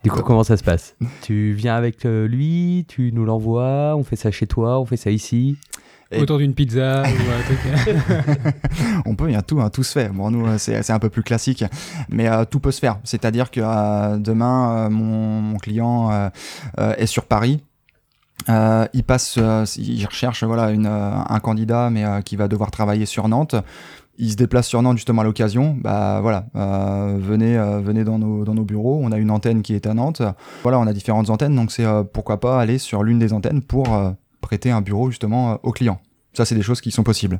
Du coup, comment ça se passe? Tu viens avec euh, lui, tu nous l'envoies, on fait ça chez toi, on fait ça ici? Et- Autour d'une pizza ou un truc. On peut, il y a tout, hein, tout se fait. Bon, nous, euh, c'est c'est un peu plus classique, mais euh, tout peut se faire. C'est-à-dire que euh, demain, euh, mon, mon client euh, euh, est sur Paris. Euh, il passe, euh, il recherche voilà une, euh, un candidat, mais euh, qui va devoir travailler sur Nantes. Il se déplace sur Nantes justement à l'occasion. Bah voilà, euh, venez, euh, venez dans nos, dans nos bureaux. On a une antenne qui est à Nantes. Voilà, on a différentes antennes, donc c'est euh, pourquoi pas aller sur l'une des antennes pour euh, prêter un bureau justement euh, au client. Ça, c'est des choses qui sont possibles.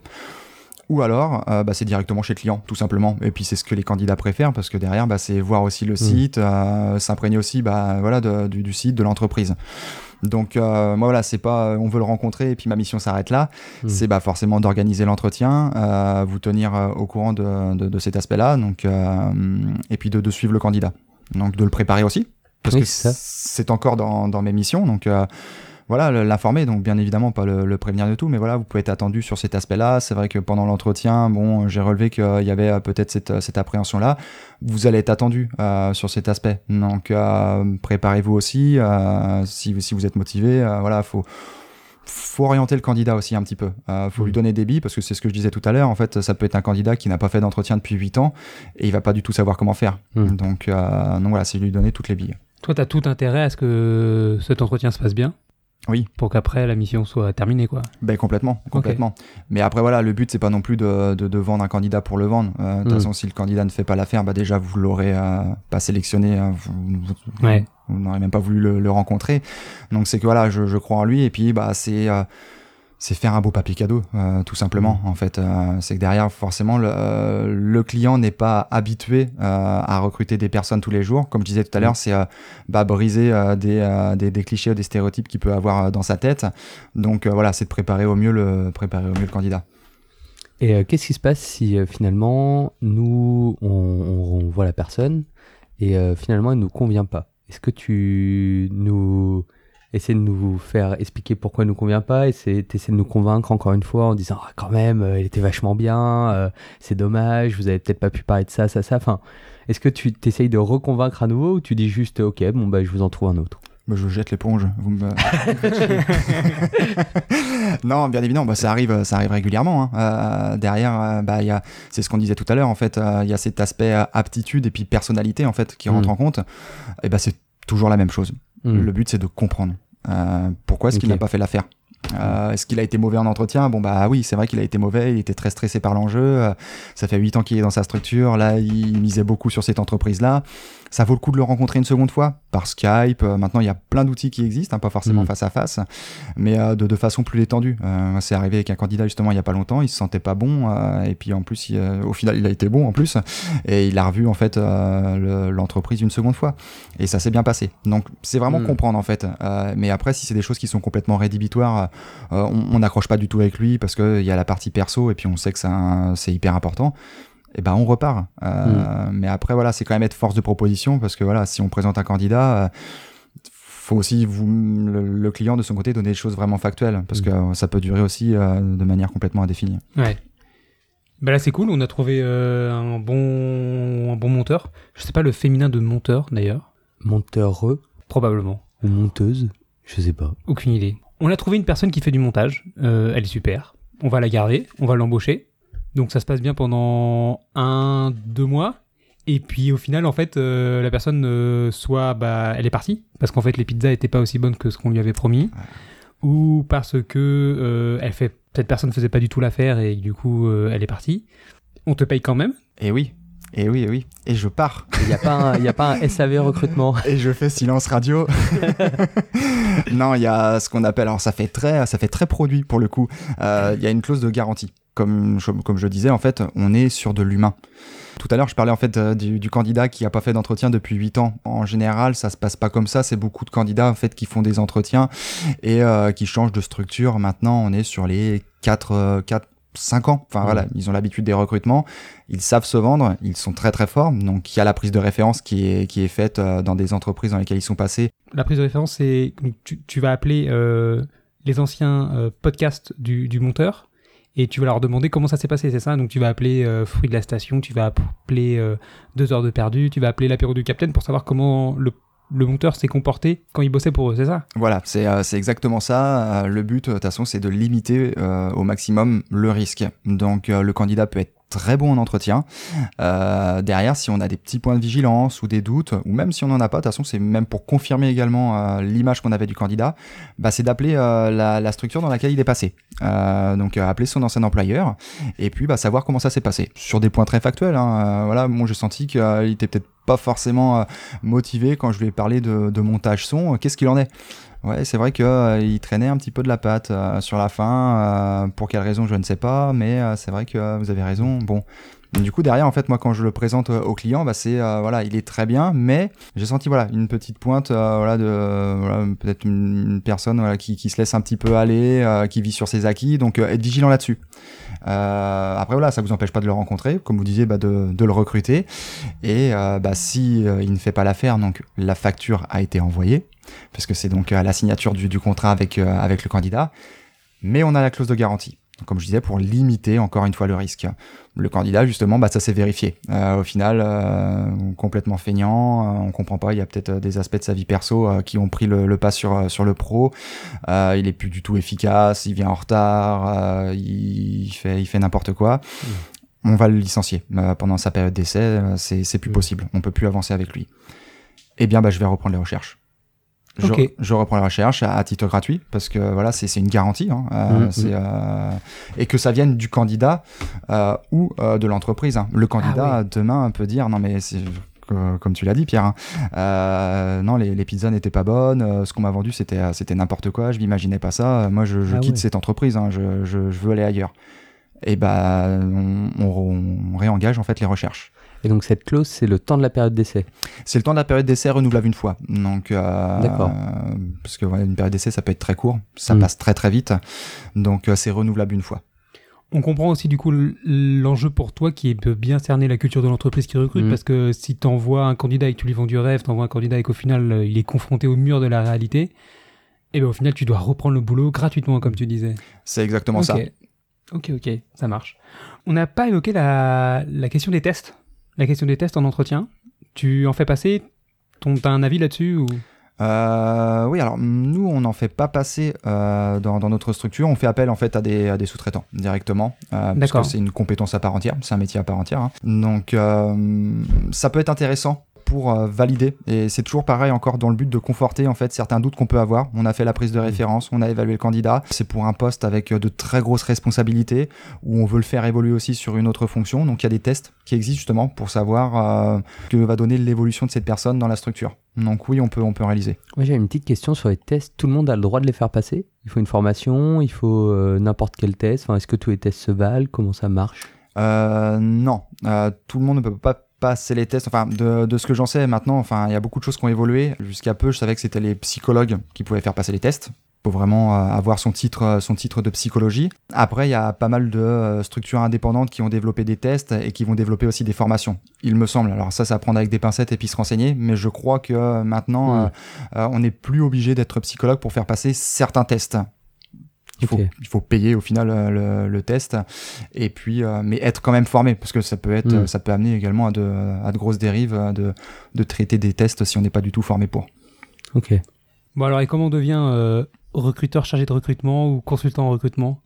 Ou alors, euh, bah, c'est directement chez le client, tout simplement. Et puis c'est ce que les candidats préfèrent, parce que derrière, bah, c'est voir aussi le site, euh, s'imprégner aussi, bah, voilà, de- du, du site, de l'entreprise. Donc, euh, moi, voilà, c'est pas, euh, on veut le rencontrer et puis ma mission s'arrête là. Mm. C'est bah, forcément d'organiser l'entretien, euh, vous tenir au courant de, de, de cet aspect-là, donc, et puis de, de suivre le candidat. Donc, de le préparer aussi, parce Oui, que c'est encore dans, dans mes missions. Donc, euh, voilà, l'informer, donc bien évidemment pas le, le prévenir de tout, mais voilà, vous pouvez être attendu sur cet aspect-là. C'est vrai que pendant l'entretien, bon, j'ai relevé qu'il y avait euh, peut-être cette, euh, cette appréhension-là. Vous allez être attendu euh, sur cet aspect. Donc euh, préparez-vous aussi. euh, si, si vous êtes motivé, voilà, faut faut orienter le candidat aussi un petit peu. Euh, faut lui donner des billes parce que c'est ce que je disais tout à l'heure. En fait, ça peut être un candidat qui n'a pas fait d'entretien depuis 8 ans et il va pas du tout savoir comment faire. Mhm. Donc, euh, donc voilà, c'est lui donner toutes les billes. Toi, tu as tout intérêt à ce que cet entretien se passe bien. Oui. Pour qu'après la mission soit terminée, quoi. Ben complètement, complètement. Mais après voilà, le but c'est pas non plus de, de, de vendre un candidat pour le vendre. Euh, de toute Mm. façon, si le candidat ne fait pas l'affaire, bah déjà vous l'aurez euh, pas sélectionné, vous, vous- Ouais. vous n'aurez même pas voulu le, le rencontrer. Donc c'est que voilà, je, je crois en lui et puis bah c'est euh, c'est faire un beau papier cadeau, euh, tout simplement. En fait, Euh, c'est que derrière forcément le, euh, le client n'est pas habitué à recruter des personnes tous les jours. Comme je disais tout à l'heure, c'est euh, bah, briser des, des, des clichés ou des stéréotypes qu'il peut avoir dans sa tête. Donc voilà, c'est de préparer au mieux le préparer au mieux le candidat. Et qu'est-ce qui se passe si finalement nous on, on- on voit la personne et finalement elle nous convient pas? Est-ce que tu nous essaies de nous faire expliquer pourquoi elle nous convient pas c'est essaies de nous convaincre encore une fois en disant ah, quand même euh, elle était vachement bien, euh, c'est dommage, vous avez peut-être pas pu parler de ça, ça, ça. Enfin, est-ce que tu t'essayes de reconvaincre à nouveau ou tu dis juste ok bon bah je vous en trouve un autre? Bah, je jette l'éponge. Vous me... non, bien évidemment, bah, ça arrive, ça arrive régulièrement. hein. Euh, derrière, bah, il y a, c'est ce qu'on disait tout à l'heure. En fait, euh, il y a cet aspect aptitude et puis personnalité en fait qui rentre Mm. en compte. Et bah, c'est toujours la même chose. Hmm. Le but, c'est de comprendre pourquoi est-ce qu'il n'a pas fait l'affaire? Euh, est-ce qu'il a été mauvais en entretien? Bon bah oui, c'est vrai qu'il a été mauvais, il était très stressé par l'enjeu. euh, ça fait 8 ans qu'il est dans sa structure, là il misait beaucoup sur cette entreprise-là. Ça vaut le coup de le rencontrer une seconde fois par Skype. euh, maintenant il y a plein d'outils qui existent, hein, pas forcément Mm. face à face, mais euh, de, de façon plus détendue. Euh, c'est arrivé avec un candidat justement il y a pas longtemps, il se sentait pas bon et puis en plus il, au final il a été bon en plus et il a revu en fait le- l'entreprise une seconde fois et ça s'est bien passé. Donc c'est vraiment Mm. comprendre en fait. Mais après si c'est des choses qui sont complètement rédhibitoires, on n'accroche pas du tout avec lui parce qu'il y a la partie perso et puis on sait que c'est hyper important. Et ben on repart. Euh, Mais après voilà, c'est quand même être force de proposition parce que voilà, si on présente un candidat, euh, faut aussi vous, le, le client de son côté donner des choses vraiment factuelles parce que euh, ça peut durer aussi euh, de manière complètement indéfinie. Ouais. Bah là, c'est cool. On a trouvé euh, un, bon, un bon monteur. Je sais pas le féminin de monteur, d'ailleurs. Monteur Probablement. ou monteuse Je sais pas. Aucune idée. On a trouvé une personne qui fait du montage. Euh, elle est super. On va la garder. On va l'embaucher. Donc ça se passe bien pendant un, deux mois. Et puis au final, en fait, euh, la personne, euh, soit bah, elle est partie, parce qu'en fait les pizzas étaient pas aussi bonnes que ce qu'on lui avait promis, ou parce que euh, elle fait, cette personne faisait pas du tout l'affaire et du coup euh, elle est partie. On te paye quand même. Et oui, et oui, et oui. Et je pars. Il n'y a, pas un- y a pas un SAV recrutement. Et je fais silence radio. non, il y a ce qu'on appelle, alors ça fait très, ça fait très produit pour le coup. Euh, Il y a une clause de garantie. Comme je, comme je disais, en fait, on est sur de l'humain. Tout à l'heure, je parlais en fait euh, du, du candidat qui a pas fait d'entretien depuis 8 ans. En général, ça se passe pas comme ça. C'est beaucoup de candidats en fait qui font des entretiens et euh, qui changent de structure. Maintenant, on est sur les 4, 4 5 ans. Enfin voilà, ils ont l'habitude des recrutements, ils savent se vendre, ils sont très très forts. Donc il y a la prise de référence qui est, qui est faite euh, dans des entreprises dans lesquelles ils sont passés. La prise de référence, c'est tu, tu vas appeler euh, les anciens euh, podcasts du, du monteur et tu vas leur demander comment ça s'est passé, c'est ça? Donc tu vas appeler euh, Fruit de la station, tu vas appeler euh, Deux heures de perdu, tu vas appeler l'apéro du capitaine pour savoir comment le, monteur s'est comporté quand il bossait pour eux, c'est ça? Voilà, c'est euh, c'est exactement ça. Le but, de toute façon, c'est de limiter au maximum le risque. Donc le candidat peut être très bon en entretien. Euh, derrière, si on a des petits points de vigilance ou des doutes, ou même si on n'en a pas, de toute façon, c'est même pour confirmer également euh, l'image qu'on avait du candidat, bah, c'est d'appeler euh, la, structure dans laquelle il est passé. Donc appeler son ancien employeur et puis bah, savoir comment ça s'est passé. Sur des points très factuels, hein, voilà, moi j'ai senti qu'il était peut-être pas forcément motivé quand je lui ai parlé de montage son. Qu'est-ce qu'il en est? Ouais, c'est vrai qu'il traînait un petit peu de la patte euh, sur la fin. euh, pour quelle raison, je ne sais pas, mais euh, c'est vrai que euh, vous avez raison. Bon. Du coup, derrière, en fait, moi, quand je le présente euh, au client, bah, c'est euh, voilà, il est très bien, mais j'ai senti voilà une petite pointe, euh, voilà, de peut-être une, personne voilà, qui, se laisse un petit peu aller, euh, qui vit sur ses acquis, donc euh, être vigilant là-dessus. Euh, après voilà, ça vous empêche pas de le rencontrer, comme vous disiez, bah, de, le recruter. Et euh, bah, si euh, il ne fait pas l'affaire, donc la facture a été envoyée, parce que c'est donc à la signature du, du contrat avec euh, avec le candidat. Mais on a la clause de garantie. Donc, Comme je disais, pour limiter encore une fois le risque. Le candidat, justement, bah, ça s'est vérifié. Euh, au final, euh, complètement feignant, euh, on comprend pas. Il y a peut-être euh, des aspects de sa vie perso euh, qui ont pris le, le pas sur euh, sur le pro. Euh, il est plus du tout efficace. Il vient en retard. euh, il fait il fait n'importe quoi. On va le licencier Euh, pendant sa période d'essai. euh, c'est plus Mm. possible. On peut plus avancer avec lui. Eh bien, bah, je vais reprendre les recherches. Je, reprends les recherches à, à titre gratuit parce que voilà, c'est c'est une garantie. Hein, euh, Mhm. c'est, euh, et que ça vienne du candidat euh, ou euh, de l'entreprise. hein. Le candidat Ah demain peut dire non mais comme tu l'as dit Pierre, hein, euh, non les, les pizzas n'étaient pas bonnes, euh, ce qu'on m'a vendu c'était c'était n'importe quoi, je m'imaginais pas ça, moi je, je Ah quitte cette entreprise, hein, je, je, je veux aller ailleurs. Et bah on, on- on réengage en fait les recherches. Et donc cette clause, c'est le temps de la période d'essai. C'est le temps de la période d'essai renouvelable une fois. Donc, euh, D'accord. parce que voilà, une période d'essai, ça peut être très court, ça Mm. passe très très vite. Donc, euh, c'est renouvelable une fois. On comprend aussi du coup l'enjeu pour toi qui est de bien cerner la culture de l'entreprise qui recrute Mhm. parce que si tu envoies un candidat et que tu lui vends du rêve, tu envoies un candidat et qu'au final euh, il est confronté au mur de la réalité, et ben au final tu dois reprendre le boulot gratuitement comme tu disais. C'est exactement ça. Ok. Ok, ok, ça marche. On n'a pas évoqué la, la question des tests. La question des tests en entretien. Tu en fais passer T'as un avis là-dessus ou... Euh, oui, alors nous, on n'en fait pas passer euh, dans, dans notre structure. On fait appel en fait à des, sous-traitants directement, euh, parce que c'est une compétence à part entière, c'est un métier à part entière. hein. Donc, euh, ça peut être intéressant pour euh, valider. Et c'est toujours pareil encore dans le but de conforter en fait certains doutes qu'on peut avoir. On a fait la prise de référence, on a évalué le candidat. C'est pour un poste avec euh, de très grosses responsabilités où on veut le faire évoluer aussi sur une autre fonction. Donc il y a des tests qui existent justement pour savoir euh, ce que va donner l'évolution de cette personne dans la structure. Donc oui, on peut on peut réaliser. Moi, j'avais une petite question sur les tests. Tout le monde a le droit de les faire passer? Il faut une formation Il faut euh, n'importe quel test? Enfin, Est-ce que tous les tests se valent? Comment ça marche? Euh, non, Euh, tout le monde ne peut pas passer les tests. Enfin, de, de ce que j'en sais maintenant, enfin, il y a beaucoup de choses qui ont évolué. Jusqu'à peu, je savais que c'était les psychologues qui pouvaient faire passer les tests. faut vraiment euh, avoir son titre, euh, son titre de psychologie. Après, il y a pas mal de euh, structures indépendantes qui ont développé des tests et qui vont développer aussi des formations, il me semble. Alors ça, ça à prendre avec des pincettes et puis se renseigner, mais je crois que maintenant, Mm. euh, on n'est plus obligé d'être psychologue pour faire passer certains tests. Il faut, il faut payer au final euh, le, le test et puis euh, mais être quand même formé parce que ça peut être Mm. ça peut amener également à de, à de grosses dérives euh, de, de traiter des tests si on n'est pas du tout formé pour. Ok. Bon, alors, et comment on devient euh, recruteur chargé de recrutement ou consultant en recrutement?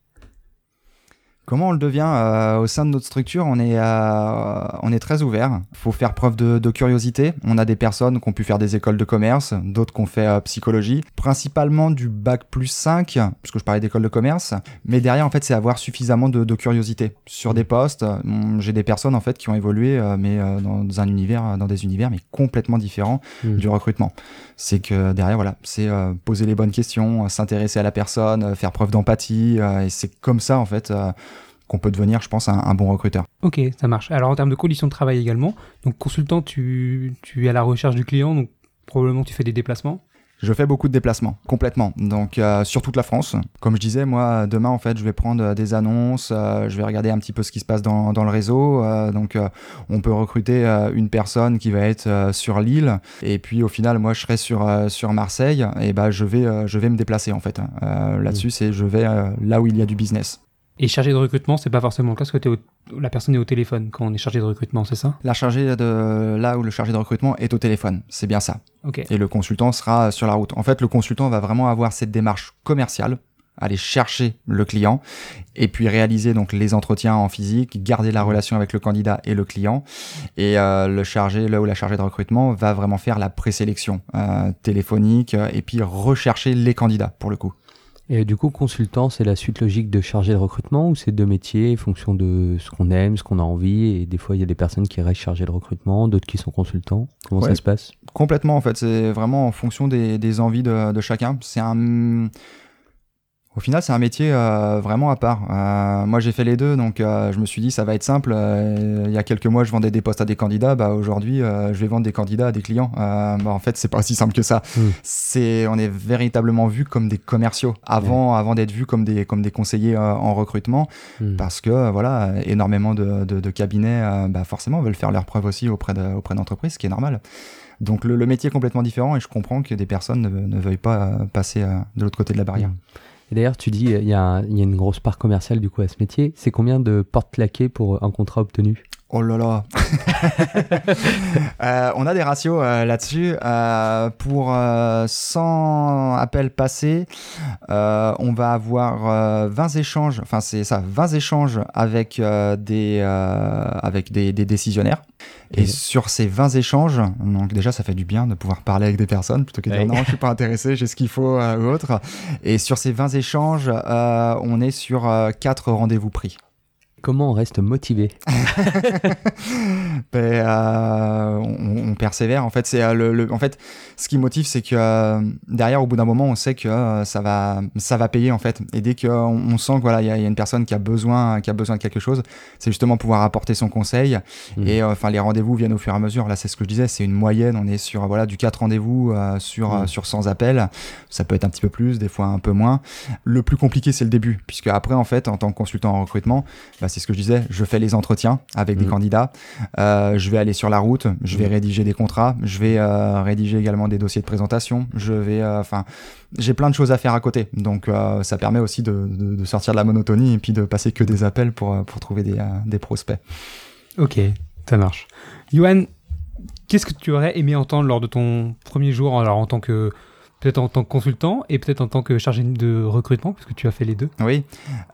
Comment on le devient euh, au sein de notre structure On est, euh, on est très ouvert. Il faut faire preuve de, de curiosité. On a des personnes qui ont pu faire des écoles de commerce, d'autres qui ont fait euh, psychologie, principalement du bac plus 5, parce que je parlais d'école de commerce. Mais derrière, en fait, c'est avoir suffisamment de, de curiosité sur des postes. Hum, J'ai des personnes en fait qui ont évolué, mais dans un univers, dans des univers, mais complètement différents Mm. du recrutement. C'est que derrière, voilà, c'est poser les bonnes questions, s'intéresser à la personne, faire preuve d'empathie, et c'est comme ça en fait. Qu'on peut devenir, je pense, un, un bon recruteur. Ok, ça marche. Alors en termes de conditions de travail également, donc consultant, tu, tu es à la recherche du client, donc probablement tu fais des déplacements. Je fais beaucoup de déplacements, complètement. Donc euh, sur toute la France. Comme je disais, moi demain en fait, je vais prendre euh, des annonces, euh, je vais regarder un petit peu ce qui se passe dans, dans le réseau. euh, donc on peut recruter une personne qui va être sur l'île, et puis au final, moi je serai sur sur Marseille, et ben je vais je vais me déplacer en fait. Là-dessus, c'est je vais là où il y a du business. Et chargé de recrutement, c'est pas forcément le cas parce que au- la personne est au téléphone quand on est chargé de recrutement, c'est ça? La chargée de là où le chargé de recrutement est au téléphone, c'est bien ça. Ok. et le consultant sera sur la route. En fait, le consultant va vraiment avoir cette démarche commerciale, aller chercher le client et puis réaliser donc les entretiens en physique, garder la relation avec le candidat et le client. Et euh, le chargé, là où la chargée de recrutement va vraiment faire la présélection euh, téléphonique euh, et puis rechercher les candidats pour le coup. Et du coup, consultant, c'est la suite logique de chargé de recrutement ou c'est deux métiers en fonction de ce qu'on aime, ce qu'on a envie? Et des fois, il y a des personnes qui restent chargées de recrutement, d'autres qui sont consultants. Comment Ouais. ça se passe? Complètement en fait, c'est vraiment en fonction des, des envies de, de chacun. C'est un au final, c'est un métier euh, vraiment à part. Euh, moi, j'ai fait les deux, donc euh, je me suis dit ça va être simple. Il y a quelques mois, je vendais des postes à des candidats. Bah aujourd'hui, je vais vendre des candidats à des clients. Bah, en fait, c'est pas aussi simple que ça. Mm. C'est, on est véritablement vu comme des commerciaux avant, avant d'être vu comme des comme des conseillers en recrutement, Hmm. parce que voilà, énormément de, de, de cabinets, bah, forcément, veulent faire leurs preuves aussi auprès de, auprès d'entreprises, ce qui est normal. Donc le, le métier est complètement différent et je comprends que des personnes ne, ne veuillent pas passer de l'autre côté de la barrière. Mm. Et d'ailleurs, tu dis il y, y a une grosse part commerciale du coup à ce métier. C'est combien de portes claquées pour un contrat obtenu? Oh là là Euh, On a des ratios euh, là-dessus. Euh, pour euh, 100 appels passés, on va avoir euh, 20 échanges, enfin c'est ça, 20 échanges avec, des, avec des, des décisionnaires. Et Ok. sur ces 20 échanges, donc déjà ça fait du bien de pouvoir parler avec des personnes plutôt que de dire non, je suis pas intéressé, j'ai ce qu'il faut ou autre. Et sur ces 20 échanges, on est sur 4 rendez-vous pris. Comment on reste motivé? Ben, euh, on, on persévère. En fait, c'est euh, le, le- en fait, ce qui motive, c'est que euh, derrière, au bout d'un moment, on sait que euh, ça va, ça va payer en fait. Et dès qu'on on sent que voilà, il y, a- il y a une personne qui a besoin, qui a besoin de quelque chose, c'est justement pouvoir apporter son conseil. Mhm. Et enfin, les rendez-vous viennent au fur et à mesure. Là, c'est ce que je disais, c'est une moyenne. On est sur voilà du 4 rendez-vous sur euh, sur 100 appels. Ça peut être un petit peu plus, des fois un peu moins. Le plus compliqué, c'est le début, puisque après, en fait, en tant que consultant en recrutement, bah, c'est ce que je disais, je fais les entretiens avec des Mhm. candidats, Euh, je vais aller sur la route, je vais Mhm. rédiger des contrats, je vais euh, rédiger également des dossiers de présentation, je vais, euh, enfin, j'ai plein de choses à faire à côté, donc ça permet aussi de, de- de sortir de la monotonie et puis de passer que des appels pour, pour trouver des, des prospects. Ok, ça marche. Johan, qu'est-ce que tu aurais aimé entendre lors de ton premier jour, alors en tant que peut-être en tant que consultant et peut-être en tant que chargé de recrutement, parce que tu as fait les deux. Oui,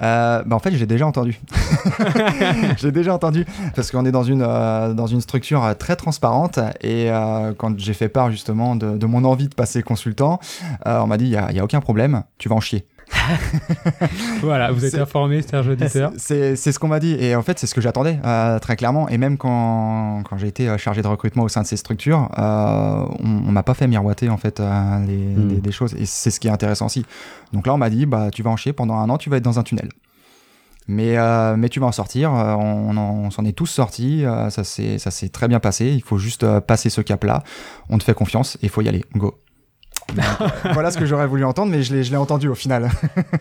euh, bah en fait, j'ai déjà entendu. j'ai déjà entendu parce qu'on est dans une euh, dans une structure euh, très transparente et euh, quand j'ai fait part justement de, de mon envie de passer consultant, on m'a dit il y a, il y a aucun problème, tu vas en chier. Voilà, vous êtes C'est- informé, Serge Auditeur. C'est ce qu'on m'a dit et en fait c'est ce que j'attendais euh, très clairement et même quand, quand j'ai été euh, chargé de recrutement au sein de ces structures, euh, on, on m'a pas fait miroiter en fait euh, les, Mm. des, des choses et c'est ce qui est intéressant aussi. Donc là on m'a dit bah tu vas en chier pendant un an, tu vas être dans un tunnel. Mais, mais tu vas en sortir, on, en- on s'en est tous sortis, ça s'est très bien passé, il faut juste passer ce cap-là, on te fait confiance et il faut y aller, go. voilà ce que j'aurais voulu entendre, mais je l'ai je l'ai entendu au final.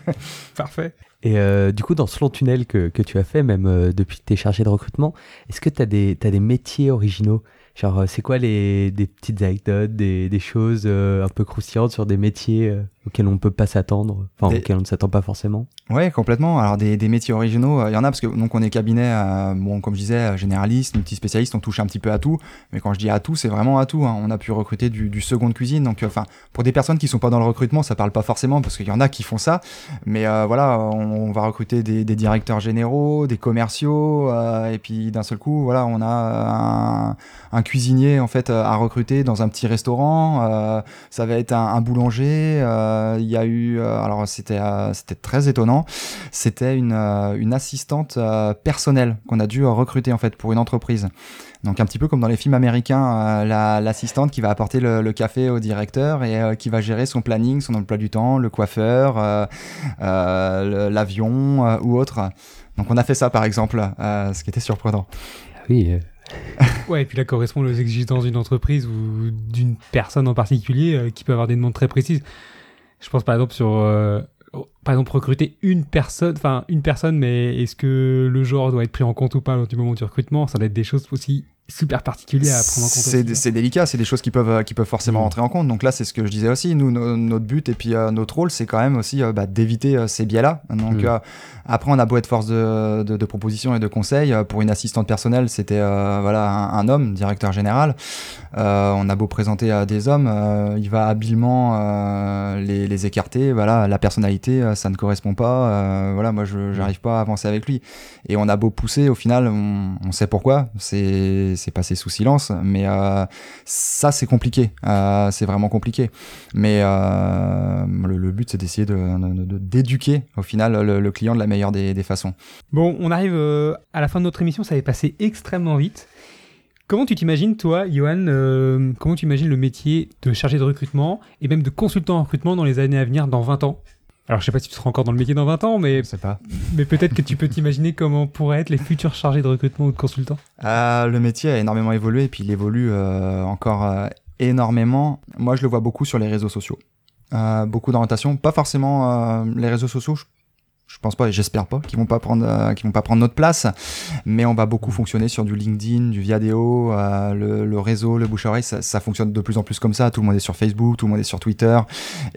Parfait. Et euh, du coup, dans ce long tunnel que, que tu as fait, même euh, depuis que tu es chargé de recrutement, est-ce que tu as, des t'as des métiers originaux? Genre, euh, c'est quoi les, des petites anecdotes, des, des choses euh, un peu croustillantes sur des métiers euh, auxquels on ne peut pas s'attendre, enfin Des- auxquels on ne s'attend pas forcément Ouais, complètement. Alors des, des métiers originaux, euh, il y en a parce que donc on est cabinet, euh, bon comme je disais, euh, généraliste, multispécialiste, on touche un petit peu à tout. Mais quand je dis à tout, c'est vraiment à tout. hein. On a pu recruter du, du seconde cuisine. Donc euh, enfin, pour des personnes qui sont pas dans le recrutement, ça parle pas forcément parce qu'il y en a qui font ça. Mais voilà, on, on va recruter des, des directeurs généraux, des commerciaux, et puis d'un seul coup, voilà, on a un, un cuisinier en fait à recruter dans un petit restaurant. ça va être un, un boulanger. euh, Il y a eu, euh, alors c'était euh, c'était très étonnant. C'était une, euh, une assistante euh, personnelle qu'on a dû euh, recruter en fait pour une entreprise. Donc un petit peu comme dans les films américains, euh, la- l'assistante qui va apporter le, le café au directeur et euh, qui va gérer son planning, son emploi du temps, le coiffeur, euh, euh, l'avion euh, ou autre. Donc on a fait ça par exemple, euh, ce qui était surprenant. Oui, euh, Ouais, et puis là correspond aux exigences d'une entreprise ou d'une personne en particulier euh, qui peut avoir des demandes très précises. Je pense par exemple sur, euh, oh, par exemple recruter une personne, enfin une personne, mais est-ce que le genre doit être pris en compte ou pas lors du moment du recrutement? Ça doit être des choses aussi super particulières à prendre en compte. C'est hein. c'est délicat, c'est des choses qui peuvent, qui peuvent forcément Mm. rentrer en compte. Donc là, c'est ce que je disais aussi. Nous, no- notre but et puis euh, notre rôle, c'est quand même aussi euh, bah, d'éviter euh, ces biais-là. Donc Mm. euh, après, on a beau être force de, de, de proposition et de conseil. euh, pour une assistante personnelle, c'était euh, voilà un, un homme, directeur général. Euh, on a beau présenter à des hommes, euh, il va habilement euh, les, les écarter. Voilà, la personnalité, ça ne correspond pas. euh, voilà, moi, je j'arrive pas à avancer avec lui. Et on a beau pousser, au final, on, on sait pourquoi. C'est c'est passé sous silence, mais euh, ça, c'est compliqué. Euh, c'est vraiment compliqué. Mais euh, le, but, c'est d'essayer de de- d'éduquer, au final, le, client de la meilleure des, façons. Bon, on arrive à la fin de notre émission, ça avait passé extrêmement vite. Comment tu t'imagines, toi, Johan, comment tu imagines le métier de chargé de recrutement et même de consultant en recrutement dans les années à venir, dans 20 ans? Alors, je sais pas si tu seras encore dans le métier dans 20 ans, mais, Je sais pas. mais peut-être que tu peux t'imaginer comment pourraient être les futurs chargés de recrutement ou de consultants. Euh, le métier a énormément évolué et puis il évolue euh, encore euh, énormément. Moi, je le vois beaucoup sur les réseaux sociaux. Euh, beaucoup d'orientation, pas forcément euh, les réseaux sociaux. Je, je pense pas et j'espère pas qu'ils vont pas prendre, euh, qu'ils vont pas prendre notre place, mais on va beaucoup fonctionner sur du LinkedIn, du Viadeo, euh, le, le réseau, le bouche à oreille. Ça, ça fonctionne de plus en plus comme ça. Tout le monde est sur Facebook, tout le monde est sur Twitter,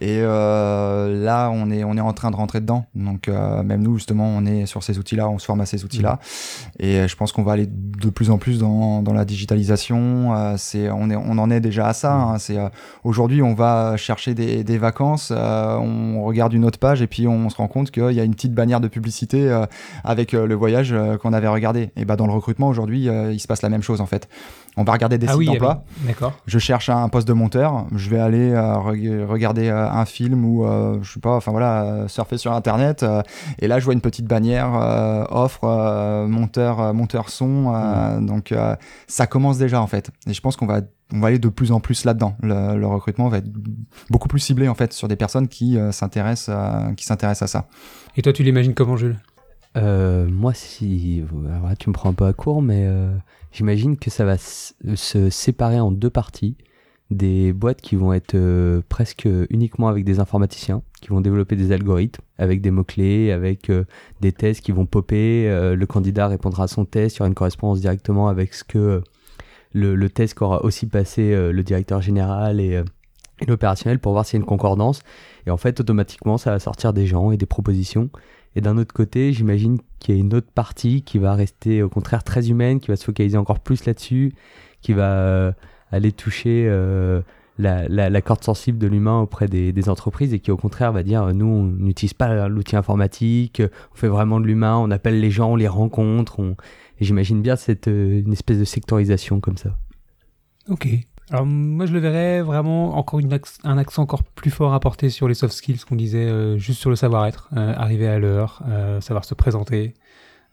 et euh, là, on est, on est en train de rentrer dedans. Donc même nous, justement, on est sur ces outils-là, on se forme à ces outils-là. Et euh, je pense qu'on va aller de plus en plus dans, dans la digitalisation. C'est, on, est, on en est déjà à ça. hein. C'est, aujourd'hui, on va chercher des, des vacances, on regarde une autre page et puis on se rend compte qu'il y a une petite bannière de publicité euh, avec euh, le voyage euh, qu'on avait regardé. Et bah, dans le recrutement, aujourd'hui, il se passe la même chose en fait. On va regarder des ah sites oui, d'emploi. d'accord. Je cherche un poste de monteur, je vais aller reg- regarder un film ou je sais pas, enfin voilà, surfer sur internet et là je vois une petite bannière offre monteur monteur son euh, donc ça commence déjà en fait et je pense qu'on va on va aller de plus en plus là-dedans. Le, le recrutement va être beaucoup plus ciblé en fait sur des personnes qui euh, s'intéressent euh, qui s'intéressent à ça. Et toi, tu l'imagines comment, Jules? Euh, moi, si. Tu me prends un peu à court, mais euh, j'imagine que ça va s- se séparer en deux parties. Des boîtes qui vont être euh, presque uniquement avec des informaticiens, qui vont développer des algorithmes avec des mots-clés, avec euh, des tests qui vont popper. euh, le candidat répondra à son test, il y aura une correspondance directement avec ce que euh, le, test qu'aura aussi passé euh, le directeur général euh, et l'opérationnel pour voir s'il y a une concordance. Et en fait, automatiquement, ça va sortir des gens et des propositions. Et d'un autre côté, j'imagine qu'il y a une autre partie qui va rester au contraire très humaine, qui va se focaliser encore plus là-dessus, qui va euh, aller toucher euh, la, corde sensible de l'humain auprès des, entreprises et qui au contraire va dire nous on n'utilise pas l'outil informatique, on fait vraiment de l'humain, on appelle les gens, on les rencontre. On... J'imagine bien cette euh, une espèce de sectorisation comme ça. Ok. Alors moi je le verrais vraiment encore une axe- un accent encore plus fort à porter sur les soft skills qu'on disait euh, juste sur le savoir-être, euh, arriver à l'heure, euh, savoir se présenter,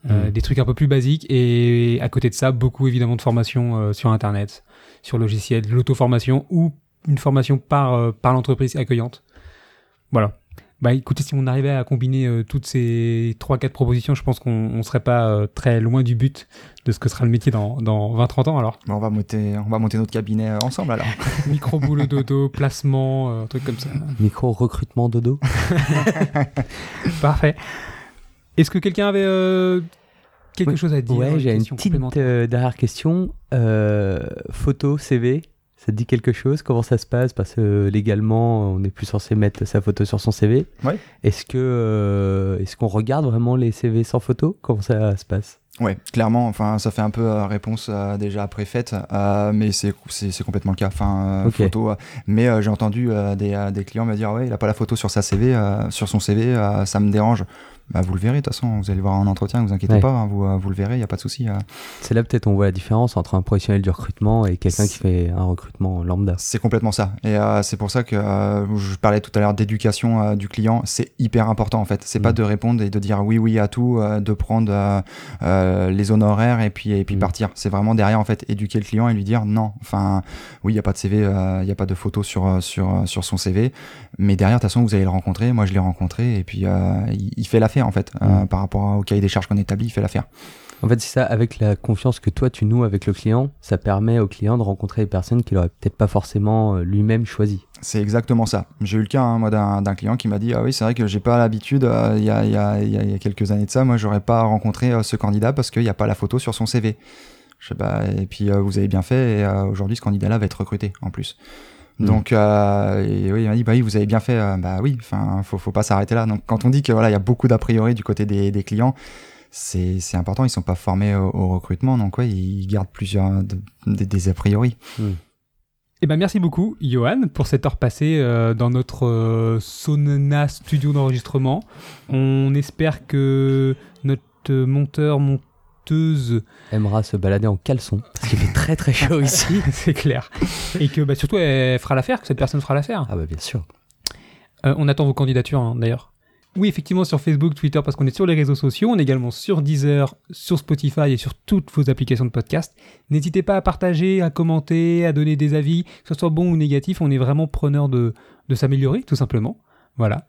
euh, Mm. des trucs un peu plus basiques et à côté de ça beaucoup évidemment de formation euh, sur internet, sur logiciel, l'auto-formation ou une formation par, euh, par l'entreprise accueillante. Voilà. Bah écoutez, si on arrivait à combiner euh, toutes ces 3-4 propositions, je pense qu'on on serait pas euh, très loin du but de ce que sera le métier dans, dans 20-30 ans. Alors, on, va monter, on va monter notre cabinet euh, ensemble alors. micro boulot dodo, placement, euh, un truc comme ça. Micro recrutement dodo. Parfait. Est-ce que quelqu'un avait euh, quelque Oui. chose à dire Ouais, j'ai une question petite complémentaire euh, dernière question. Euh, photo, CV, ça te dit quelque chose Comment ça se passe? Parce que légalement, on n'est plus censé mettre sa photo sur son CV. Ouais. Est-ce que euh, est-ce qu'on regarde vraiment les CV sans photo? Comment ça se passe? Ouais, clairement, enfin, ça fait un peu euh, réponse euh, déjà préfaite, euh, mais c'est complètement le cas. Enfin, euh, photo. euh, mais euh, j'ai entendu euh, des, euh, des clients me dire ouais, il a pas la photo sur sa CV, euh, sur son CV, euh, ça me dérange. Bah, vous le verrez, de toute façon, vous allez voir en entretien, vous inquiétez Ouais. pas, hein, vous, euh, vous le verrez, il y a pas de souci. euh. C'est là peut-être on voit la différence entre un professionnel du recrutement et quelqu'un qui fait un recrutement lambda. C'est complètement ça. Et euh, c'est pour ça que euh, je parlais tout à l'heure d'éducation euh, du client. C'est hyper important en fait. C'est pas Mm. de répondre et de dire oui oui à tout, de prendre les honoraires et puis et puis Mm. partir. C'est vraiment derrière en fait éduquer le client et lui dire non. Enfin oui, il y a pas de CV, il y a pas de photo sur sur sur son CV, mais derrière de toute façon vous allez le rencontrer. Moi je l'ai rencontré et puis il, il fait l'affaire en fait euh, Mm. par rapport au cahier des charges qu'on établit, il fait l'affaire. En fait, c'est ça, avec la confiance que toi tu noues avec le client, ça permet au client de rencontrer des personnes qu'il aurait peut-être pas forcément euh, lui-même choisies. C'est exactement ça. J'ai eu le cas, hein, moi, d'un client qui m'a dit Ah oui, c'est vrai que j'ai pas l'habitude, euh, il y, a, il y, a, il y a- il y a quelques années de ça, moi, j'aurais pas rencontré euh, ce candidat parce qu'il n'y a pas la photo sur son CV. Je sais pas, et puis euh, vous avez bien fait, et aujourd'hui, ce candidat-là va être recruté en plus. Mm. Donc, euh, et oui, il m'a dit Bah oui, vous avez bien fait, euh, bah oui, enfin, faut, faut pas s'arrêter là. Donc, quand on dit que voilà, il y a beaucoup d'a priori du côté des, des clients, c'est c'est important, ils sont pas formés au, au recrutement, donc ouais, ils gardent plusieurs de- des- des a priori. Eh ben merci beaucoup, Johan, pour cette heure passée euh, dans notre euh, Sonana studio d'enregistrement. On espère que notre euh, monteur, Aimera se balader en caleçon, parce qu'il fait très très chaud ici. c'est clair, et que bah, surtout elle fera l'affaire, que cette personne fera l'affaire. Ah bah bien sûr. Euh, on attend vos candidatures hein, d'ailleurs. Oui, effectivement, sur Facebook, Twitter, parce qu'on est sur les réseaux sociaux. On est également sur Deezer, sur Spotify et sur toutes vos applications de podcast. N'hésitez pas à partager, à commenter, à donner des avis, que ce soit bon ou négatif. On est vraiment preneur de, de s'améliorer, tout simplement. Voilà.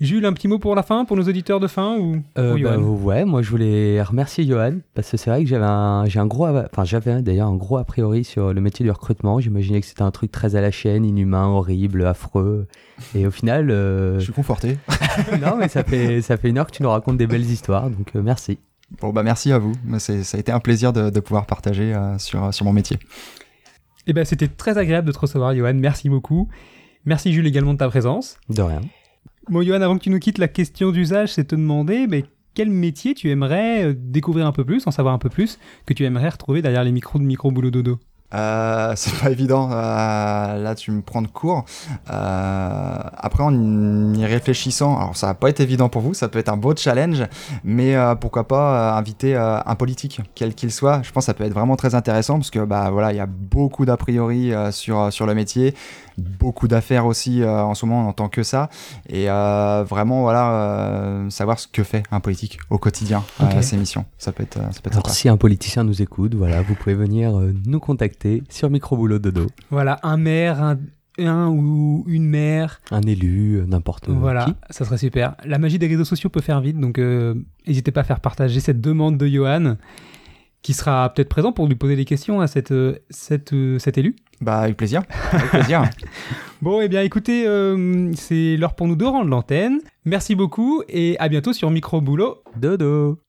Jules, un petit mot pour la fin, pour nos auditeurs de fin ou Euh, pour bah, Johan? ouais, moi je voulais remercier Johan parce que c'est vrai que j'avais un, j'ai un gros, enfin j'avais d'ailleurs un gros a priori sur le métier du recrutement. J'imaginais que c'était un truc très à la chaîne, inhumain, horrible, affreux. Et au final, euh, Je suis conforté. non mais ça fait ça fait une heure que tu nous racontes des belles histoires, donc euh, merci. Bon, bah merci à vous. Ça a été un plaisir de, de pouvoir partager euh, sur, sur mon métier. Eh ben, c'était très agréable de te recevoir, Johan. Merci beaucoup. Merci, Jules, également de ta présence. De rien. Bon, Johan, avant que tu nous quittes, la question d'usage, c'est te demander mais quel métier tu aimerais euh, découvrir un peu plus, en savoir un peu plus, que tu aimerais retrouver derrière les micros de Micro Boulot Dodo? Euh, c'est pas évident. Euh, là, tu me prends de court. Euh, après, en y réfléchissant, alors ça va pas être évident pour vous, ça peut être un beau challenge, mais pourquoi pas inviter un politique, quel qu'il soit. Je pense que ça peut être vraiment très intéressant parce que bah voilà, il y a beaucoup d'a priori sur sur le métier, beaucoup d'affaires aussi euh, en ce moment en tant que ça, et euh, vraiment voilà euh, savoir ce que fait un politique au quotidien à ses missions. Ça peut être ça peut être Alors sympa. si un politicien nous écoute, voilà, vous pouvez venir euh, nous contacter sur Micro Boulot Dodo, Voilà, un maire, un, un ou une maire, un élu, n'importe voilà, qui. ça serait super. La magie des réseaux sociaux peut faire vite, donc euh, n'hésitez pas à faire partager cette demande de Johan, qui sera peut-être présent pour lui poser des questions à cette, cette, cet élu. Bah avec plaisir, avec plaisir. Bon, eh bien, écoutez, euh, c'est l'heure pour nous de rendre l'antenne. Merci beaucoup et à bientôt sur Micro Boulot. Dodo.